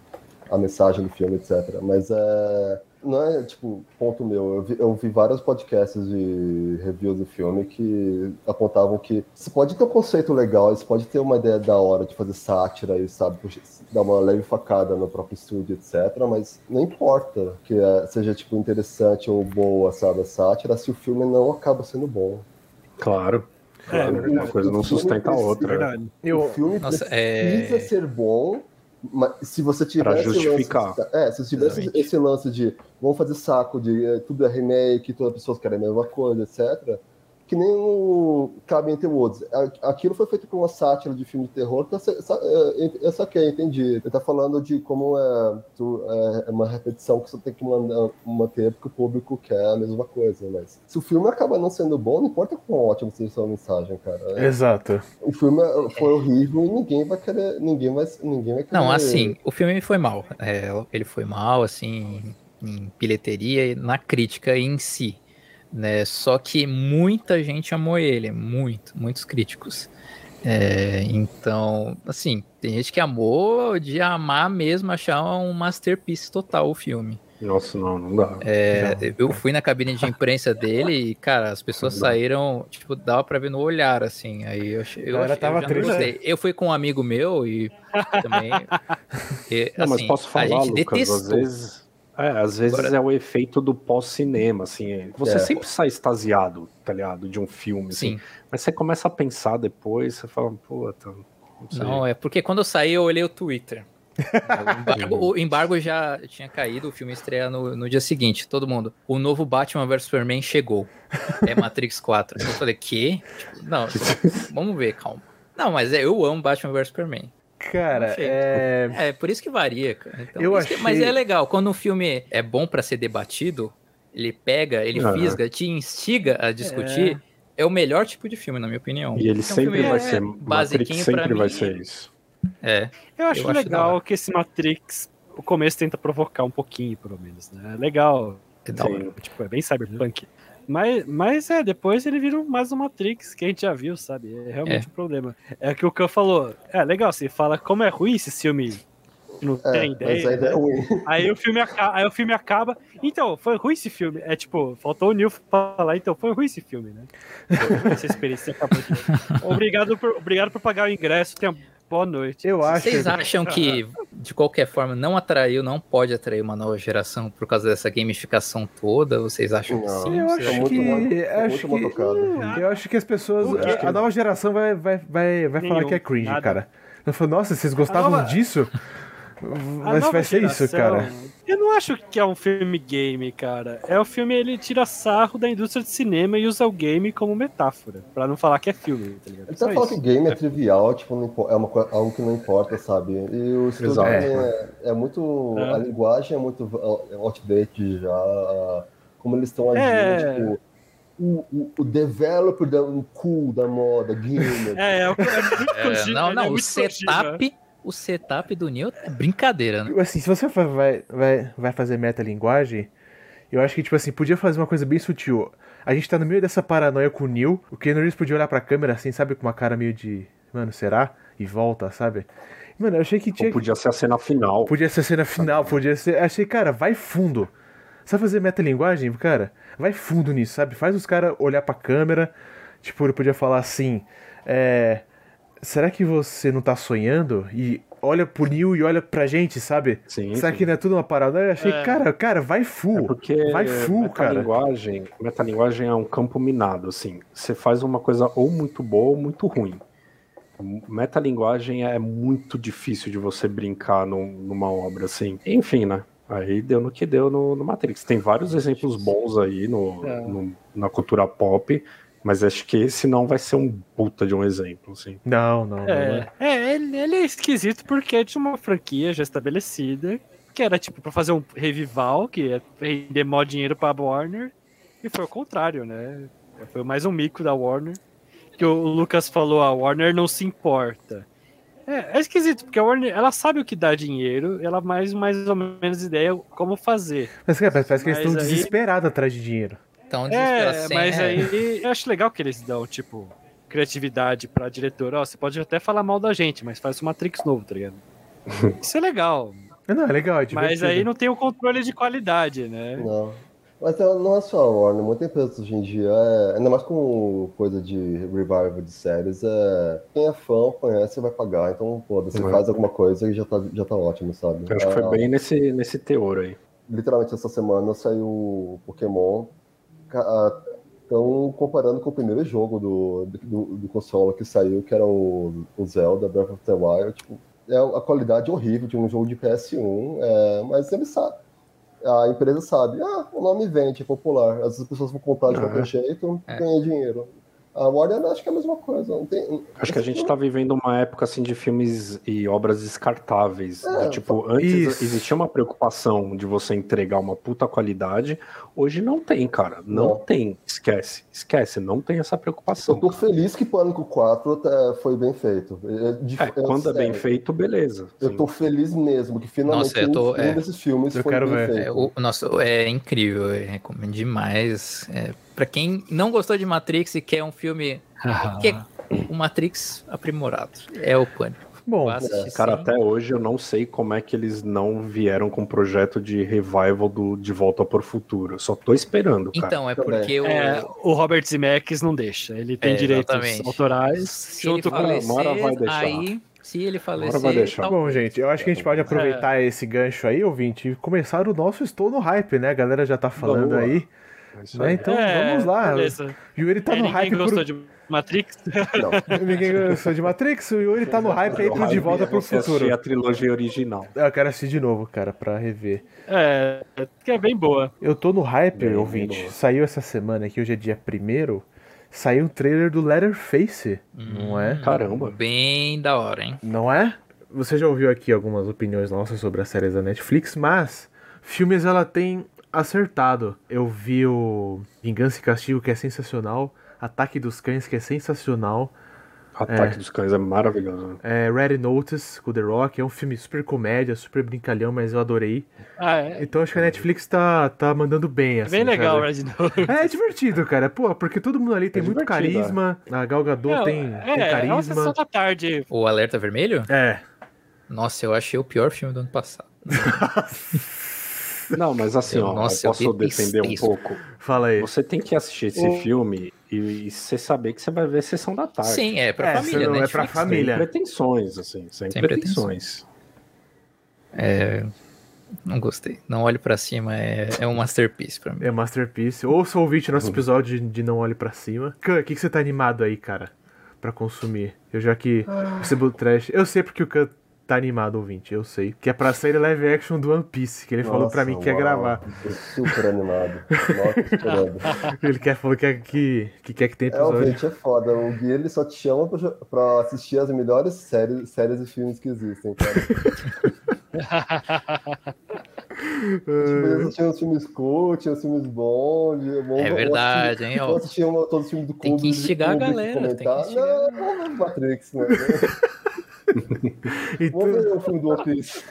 a mensagem do filme, etc. Mas é, não é, tipo, ponto meu. Eu vi, eu vi vários podcasts de review do filme que apontavam que você pode ter um conceito legal, você pode ter uma ideia da hora de fazer sátira e, sabe, dar uma leve facada no próprio estúdio, etc. Mas não importa que é, seja, tipo, interessante ou boa, sabe, a sátira, se o filme não acaba sendo bom. Claro. É, uma coisa não sustenta a outra. Verdade. O filme Nossa, precisa é- ser bom, mas se você tiver Pra justificar. lance, é, se tivesse Exatamente. esse lance de vamos fazer saco de eh, tudo é remake, todas as pessoas querem a mesma coisa, etc. que nem o Cabin the Woods. Aquilo foi feito com uma sátira de filme de terror, então eu saquei, entendi. Ele tá falando de como é, tu, é, uma repetição que você tem que mandar, manter porque o público quer a mesma coisa, mas se o filme acaba não sendo bom, não importa quão ótimo seja a mensagem, cara. É, Exato. O filme foi horrível e ninguém vai querer, ninguém vai, ninguém vai querer. Não, assim, o filme foi mal. É, ele foi mal, assim, em bilheteria e na crítica em si né? Só que muita gente amou ele, muito, muitos críticos. É, então, assim, tem gente que amou de amar mesmo, achar um masterpiece total o filme. Nossa, não, não dá. É, não. Eu fui na cabine de imprensa dele e, cara, as pessoas saíram, tipo, dava pra ver no olhar, assim. Aí eu, eu, eu, tava eu triste. Eu fui com um amigo meu e também. [LAUGHS] E, não, mas assim, posso falar, a gente Lucas, detestou. às vezes é, às vezes Agora... é o efeito do pós-cinema, assim. Você é. sempre sai extasiado, tá ligado? De um filme, assim. Sim. Mas você começa a pensar depois, você fala, puta. Não, não, é porque quando eu saí eu olhei o Twitter. [LAUGHS] o, embargo, o, embargo, já tinha caído, o filme estreia no, no dia seguinte. Todo mundo, o novo Batman vs Superman chegou. É Matrix 4. Eu falei, que? Tipo, não, [LAUGHS] vamos ver, calma. Não, mas é, eu amo Batman vs Superman. Cara, é... é por isso que varia, cara. Então, eu achei... que... Mas é legal, quando um filme é bom para ser debatido, ele pega, ele uhum. fisga, te instiga a discutir, é... é. o melhor tipo de filme, na minha opinião. E ele então, sempre vai ser basiquinho sempre vai ser isso. É. Eu acho eu legal acho que esse Matrix, o começo tenta provocar um pouquinho, pelo menos, né? É legal. É. Tipo, é bem cyberpunk. Mas, mas é, depois ele vira mais um Matrix, que a gente já viu, sabe? É realmente é. um problema. É o que o Khan falou. É legal, você fala como é ruim esse filme. Não é, tem ideia. Né? É aí, o filme acaba, aí o filme acaba. Então, foi ruim esse filme. É tipo, faltou o Neil falar, então, foi ruim esse filme, né? Essa experiência acabou. [LAUGHS] Obrigado por, obrigado por pagar o ingresso. Tenha boa noite. Eu acho. Vocês acham que, de qualquer forma, não atraiu, não pode atrair uma nova geração por causa dessa gamificação toda? Vocês acham não, que sim? Eu acho muito, que. Muito, acho muito que eu acho que as pessoas. A, a, nova geração vai, vai, vai, vai falar que é cringe, nada. cara. Eu falo, nossa, vocês gostavam nova... disso? Mas vai ser isso, cara. Eu não acho que é um filme game, cara. É o filme, ele tira sarro da indústria de cinema e usa o game como metáfora. Pra não falar que é filme, tá ligado? Então fala que game é trivial, tipo, não, é uma, algo que não importa, sabe? E o estilo é, é, muito. É. A linguagem é muito outdated já. Como eles estão agindo, é. tipo. O, o, o, developer da, o cool da moda, gamer. É, é, é muito é, Não, não, é o setup o setup do Neo é brincadeira, né? Assim, se você vai, vai, vai fazer metalinguagem, eu acho que, tipo assim, podia fazer uma coisa bem sutil. A gente tá no meio dessa paranoia com o Neil, o Keanu Reeves podia olhar pra câmera assim, sabe, com uma cara meio de, mano, será? E volta, sabe? Mano, eu achei que tinha. Ou podia ser a cena final. Podia ser a cena final, podia ser. Achei, cara, vai fundo. Sabe fazer metalinguagem, cara? Vai fundo nisso, sabe? Faz os caras olhar pra câmera. Tipo, ele podia falar assim. É será que você não tá sonhando? E olha pro Neil e olha pra gente, sabe? Sim. Será sim. que não é tudo uma parada? Eu achei, é. cara, cara, vai full. É porque vai full, metalinguagem, cara. Metalinguagem é um campo minado, assim. Você faz uma coisa ou muito boa ou muito ruim. Metalinguagem é muito difícil de você brincar numa obra assim. Enfim, né? Aí deu no que deu no, no Matrix. Tem vários exemplos bons aí no, é. no na cultura pop mas acho que esse não vai ser um puta de um exemplo, assim. Não, não. É, não é. é ele, ele, é esquisito porque é de uma franquia já estabelecida, que era tipo pra fazer um revival, que é render maior dinheiro pra Warner, e foi o contrário, né? Foi mais um mico da Warner. Que o Lucas falou, a Warner não se importa. É, é esquisito, porque a Warner, ela sabe o que dá dinheiro, ela mais, mais ou menos ideia como fazer. Mas, cara, parece que eles estão aí... desesperados atrás de dinheiro tão É, mas é. aí eu acho legal que eles dão, tipo, criatividade pra diretor. Ó, você pode até falar mal da gente, mas faz o Matrix novo, tá ligado? [LAUGHS] Isso é legal. Não, é legal, é Mas aí não tem o controle de qualidade, né? Não. Mas não é só a Warner, muita empresa hoje em dia, é, ainda mais com coisa de revival de séries, é, quem é fã conhece vai pagar, então, pô, você uhum. faz alguma coisa e já tá, já tá ótimo, sabe? Eu acho que foi é, bem nesse, nesse teor aí. Literalmente essa semana saiu o Pokémon, estão comparando com o primeiro jogo do, do, do, console que saiu, que era o, o Zelda Breath of the Wild. Tipo, é a qualidade horrível de um jogo de PS1, é, mas ele sabe. A empresa sabe, ah, o nome vende, é popular. As pessoas vão comprar de qualquer jeito, é. ganha dinheiro. A Warner acho que é a mesma coisa. Não tem, acho que a gente tá vivendo uma época assim de filmes e obras descartáveis. É, de, tipo, antes isso. existia uma preocupação de você entregar uma puta qualidade. Hoje não tem, cara. Não, Não. tem. Esquece. Esquece. Não tem essa Eu preocupação. tô feliz que Pânico 4 é, foi bem feito. É, de- É, quando é bem feito, beleza. Eu Sim. tô feliz mesmo que finalmente Nossa, eu tô- um, é. desses filmes Eu foi quero bem ver. feito. É, o, nossa, é incrível, eu recomendo demais. É, para quem não gostou de Matrix e quer um filme [LAUGHS] que é o Matrix aprimorado, é o Pânico. Bom, Cara, sim. até hoje eu não sei como é que eles não vieram com um projeto de revival do De Volta para o Futuro. Eu só tô esperando, cara. Então, é porque o, É, o Robert Zemeckis não deixa. Ele tem É, direitos exatamente. autorais se ele junto com. fale- uma hora vai falecer, deixar. aí, se ele falecer, vai deixar. Bom, gente, eu acho que a gente pode aproveitar esse gancho aí, ouvinte, e começar o nosso Estou no Hype, né? A galera já tá falando Boa. aí. É Né? Então É, vamos lá. beleza. O Yuri tá É, no ninguém hype gostou pro... de Matrix? Não. [LAUGHS] Ninguém gostou de Matrix, o Yuri tá no hype aí pro De Volta pro Futuro. a trilogia original. Eu quero assistir de novo, cara, pra rever. É, que é bem boa. Eu tô no hype, Bem, ouvinte. bem. Saiu essa semana aqui, hoje é dia primeiro. Saiu o trailer do Letterface, não é? Caramba. Bem da hora, hein? Não é? Você já ouviu aqui algumas opiniões nossas sobre as séries da Netflix, mas filmes ela tem acertado. Eu vi o Vingança e Castigo, que é sensacional. Ataque dos Cães, que é sensacional. Ataque dos Cães é maravilhoso. né? É, Red Notice, com The Rock. É um filme super comédia, super brincalhão, mas eu adorei. Ah, é. Então acho que a Netflix tá, tá mandando bem, É assim. bem legal, sabe? Red Notice. É, é divertido, cara. Pô, porque todo mundo ali tem muito divertido, carisma. A Gal Gadot Não, tem, é, tem é uma sessão carisma. da tarde. O Alerta Vermelho? É. Nossa, eu achei o pior filme do ano passado. [LAUGHS] Não, mas assim, Eu- ó, nossa, eu eu posso detestei defender um pouco. Fala aí. Você tem que assistir esse O- filme e, e você saber que você vai ver Sessão da Tarde. Sim, é pra É, família, não né? é pra família. Sem pretensões, assim, sem, Sem pretensões. É, não gostei. Não olhe pra cima, é, é um masterpiece pra mim. É Masterpiece. Ouça o ouvinte nosso episódio de, de Não Olhe Pra Cima. Khan, o que, que você tá animado aí, cara? Pra consumir. Eu já que você botou trash. Eu sei porque o Khan tá animado, ouvinte. Eu sei. Que é pra sair live action do One Piece. Que ele falou pra mim que ia uau. gravar. Tô super animado. Nossa, esperando. [LAUGHS] Ele quer, falou que, é- que, que quer que tenha É, episódio. ouvinte, é foda. O Gui ele só te chama pra, pra assistir as melhores séries, séries e filmes que existem, cara. [LAUGHS] Tipo, assistia uns filmes cult, uns filmes bons. de- bom, É verdade, hein, ó. Todos os filmes do Tem Clube. que instigar a galera, tem que instigar a Não, Matrix, né? [LAUGHS] Então- Vamos ver o filme do One Piece.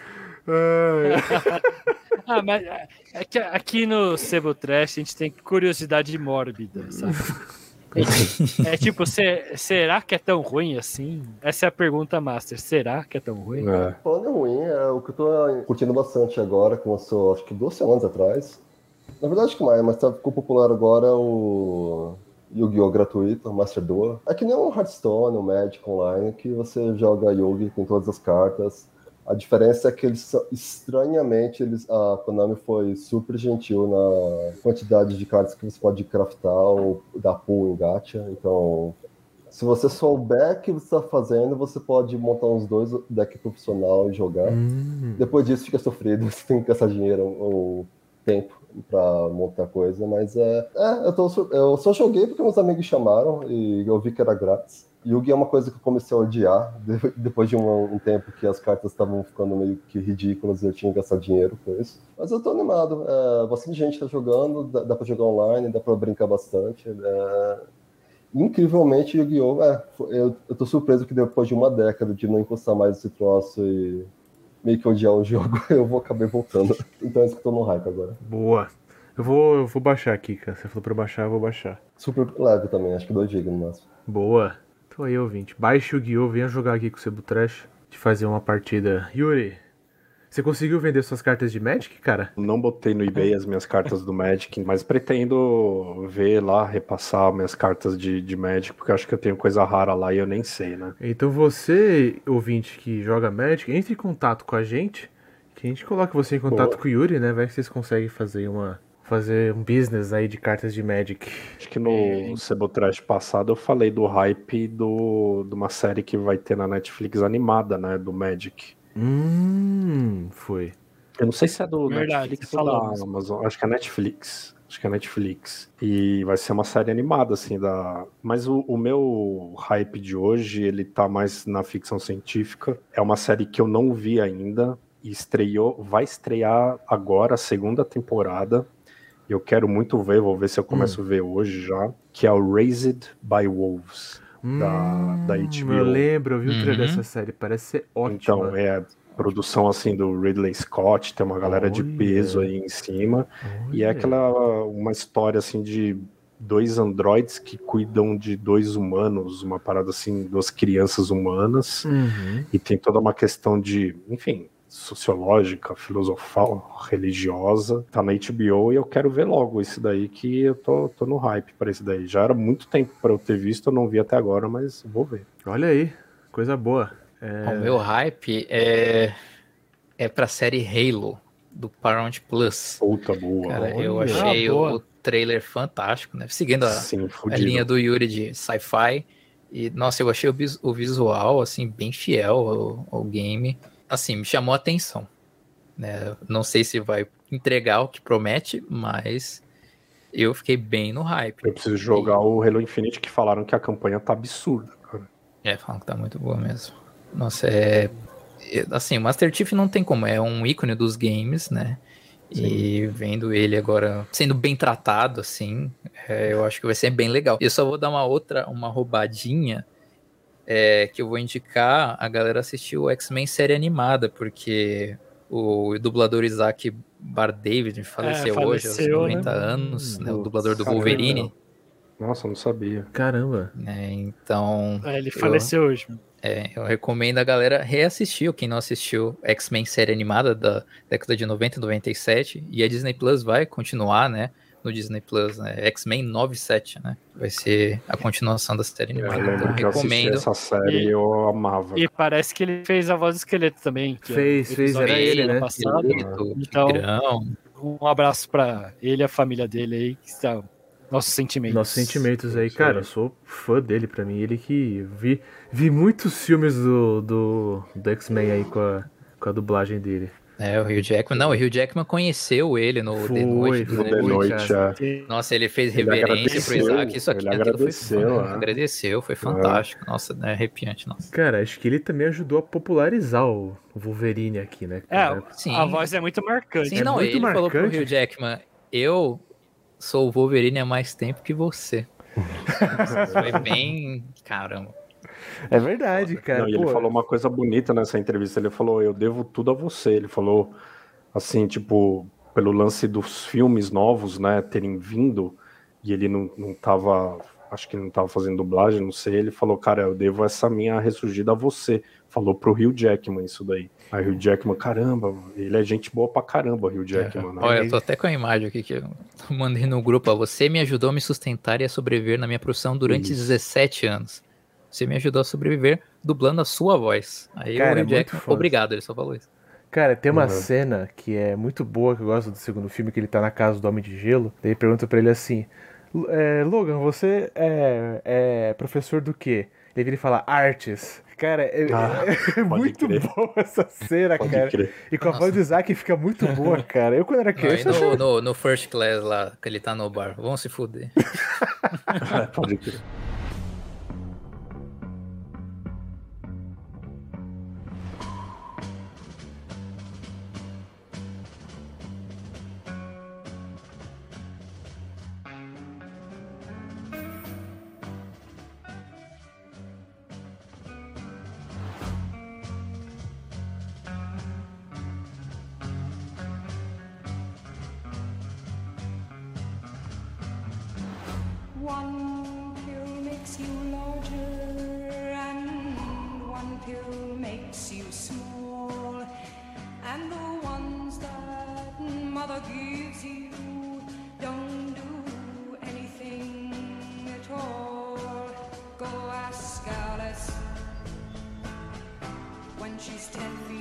Ai, Ah, mas é- é que aqui no Sebo Trash a gente tem curiosidade mórbida, sabe? É tipo, se- será que é tão ruim assim? Essa é a pergunta master. Será que é tão ruim? É. Falando em ruim, é o que eu tô curtindo bastante agora, começou acho que duas semanas atrás. Na verdade, acho que mais, mas tá, ficou popular agora o Yu-Gi-Oh! gratuito, Master Duel. É que nem um Hearthstone, um Magic Online, que você joga Yu-Gi com todas as cartas. A diferença é que eles são, estranhamente, eles, a Konami foi super gentil na quantidade de cartas que você pode craftar ou dar pull em gacha. Então, se você souber o que você está fazendo, você pode montar uns dois decks profissional e jogar. hum. Depois disso fica sofrido, [LAUGHS] você tem que gastar dinheiro ou tempo pra montar coisa, mas é. É, eu, tô, eu só joguei porque meus amigos chamaram e eu vi que era grátis. Yugi é uma coisa que eu comecei a odiar de- depois de um, um tempo que as cartas estavam ficando meio que ridículas e eu tinha que gastar dinheiro com isso. Mas eu tô animado. É, bastante gente tá jogando, dá, dá pra jogar online, dá pra brincar bastante. É, incrivelmente, Yu-Gi-Oh! É, eu, eu tô surpreso que depois de uma década de não encostar mais esse troço e meio que odiar o jogo, [LAUGHS] eu vou acabar voltando. Então é isso que eu tô no hype agora. Boa. Eu vou, eu vou baixar aqui, cara. Você falou pra eu baixar, eu vou baixar. Super leve também, acho que 2 GB no máximo. Boa. Então aí, ouvinte. Baixe o Yu-Gi-Oh! Venha jogar aqui com o Cebu Trash. De fazer uma partida. Yuri, você conseguiu vender suas cartas de Magic, cara? Não botei no eBay as minhas cartas do Magic, mas pretendo ver lá, repassar minhas cartas de, de Magic, porque eu acho que eu tenho coisa rara lá e eu nem sei, né? Então você, ouvinte que joga Magic, entre em contato com a gente. Que a gente coloca você em contato Boa. com o Yuri, né? Vai que vocês conseguem fazer uma. Fazer um business aí de cartas de Magic. Acho que no Cebotrash passado eu falei do hype do, de uma série que vai ter na Netflix animada, né? Do Magic. Hum, foi. Eu não sei se é do Verdade, Netflix ou da. Amazon. Acho que é Netflix. Acho que é Netflix. E vai ser uma série animada, assim, da. Mas o, o, meu hype de hoje, ele tá mais na ficção científica. É uma série que eu não vi ainda. E estreou, vai estrear agora a segunda temporada. Eu quero muito ver, vou ver se eu começo hum. a ver hoje já. Que é o Raised by Wolves. Hum, da, da HBO. Eu lembro, eu vi o trailer uhum. dessa série, parece ser ótimo. Então, é produção assim do Ridley Scott, tem uma galera de peso aí em cima. E é aquela uma história assim de dois androides que cuidam de dois humanos, uma parada assim, duas crianças humanas. Uhum. E tem toda uma questão de, enfim, sociológica, filosofal, religiosa. Tá na HBO e eu quero ver logo isso daí que eu tô, tô no hype para isso daí. Já era muito tempo para eu ter visto, eu não vi até agora, mas vou ver. Olha aí, coisa boa. É... O meu hype é, é pra série Halo, do Paramount Plus. Puta boa. Cara, eu achei ah, o, o, trailer fantástico, né? Seguindo a, Sim, a linha do Yuri de sci-fi. E, nossa, eu achei o, o, visual, assim, bem fiel ao, ao game. Assim, me chamou a atenção. Né? Não sei se vai entregar o que promete, mas eu fiquei bem no hype. Eu preciso jogar e... o Halo Infinite, que falaram que a campanha tá absurda, cara. É, falam que tá muito boa mesmo. Nossa, é. Assim, o Master Chief não tem como, é um ícone dos games, né? Sim. E vendo ele agora sendo bem tratado, assim, é, eu acho que vai ser bem legal. Eu só vou dar uma outra, uma roubadinha, é, que eu vou indicar a galera assistir o X-Men série animada, porque o dublador Isaac Bar David faleceu, é, faleceu hoje, aos 90 né? anos, né, o dublador do Wolverine. Nossa, não sabia. Caramba. É, então. É, ele faleceu eu... hoje. É, eu recomendo a galera reassistir, quem não assistiu X-Men série animada da década de 90 e 97, e a Disney Plus vai continuar, né, no Disney Plus, né, X-Men 97, né, vai ser a continuação da série animada. Eu então, que recomendo. essa série e, eu amava. E parece que ele fez a voz do esqueleto também. fez, é fez, era ele, né? Passado. Esqueleto, então, um abraço para ele e a família dele aí, que está nossos sentimentos. Nossos sentimentos aí, cara. Eu sou fã dele, pra mim. Ele que vi, vi muitos filmes do, do, do X-Men aí com a, com a dublagem dele. É, o Hugh Jackman. Não, o Hugh Jackman conheceu ele no foi, The Noite. No The Noite, é. Nossa, ele fez ele reverência pro Isaac. Isso aqui ele agradeceu, foi, é. agradeceu, foi fantástico. É. Nossa, é arrepiante, nossa. Cara, acho que ele também ajudou a popularizar o Wolverine aqui, né? Cara? É, sim. a voz é muito marcante. Sim, é não, ele marcante. falou pro Hugh Jackman, eu sou o Wolverine há mais tempo que você. [LAUGHS] foi bem. Caramba. É verdade, cara. Não, ele falou uma coisa bonita nessa entrevista. Ele falou: Eu devo tudo a você. Ele falou assim, tipo, pelo lance dos filmes novos, né, terem vindo e ele não, não tava. Acho que não tava fazendo dublagem, não sei. Ele falou, cara, eu devo essa minha ressurgida a você. Falou pro Rio Jackman isso daí. Aí o Jackman, caramba, ele é gente boa pra caramba, o Rio Jackman. É. Né? Olha, eu tô até com a imagem aqui que eu mandei no grupo. Ó, você me ajudou a me sustentar e a sobreviver na minha profissão durante Isso. 17 anos. Você me ajudou a sobreviver dublando a sua voz. Aí Cara, o Rio é Jackman, obrigado, ele só falou isso. Cara, tem uma uhum. cena que é muito boa, que eu gosto do segundo filme, que ele tá na casa do Homem de Gelo. Daí pergunta pra ele assim: é, Logan, você é, é professor do quê? Ele vira e fala artes. Cara, é, ah, [LAUGHS] é muito crer. boa essa cena, pode cara. Crer. E com a voz do Isaac fica muito boa, [LAUGHS] cara. Eu, quando era criança. Não, no, no, no, First Class lá, que ele tá no bar. Vamos se fuder. [LAUGHS] pode crer. and the ones that mother gives you don't do anything at all. Go ask Alice when she's ten feet.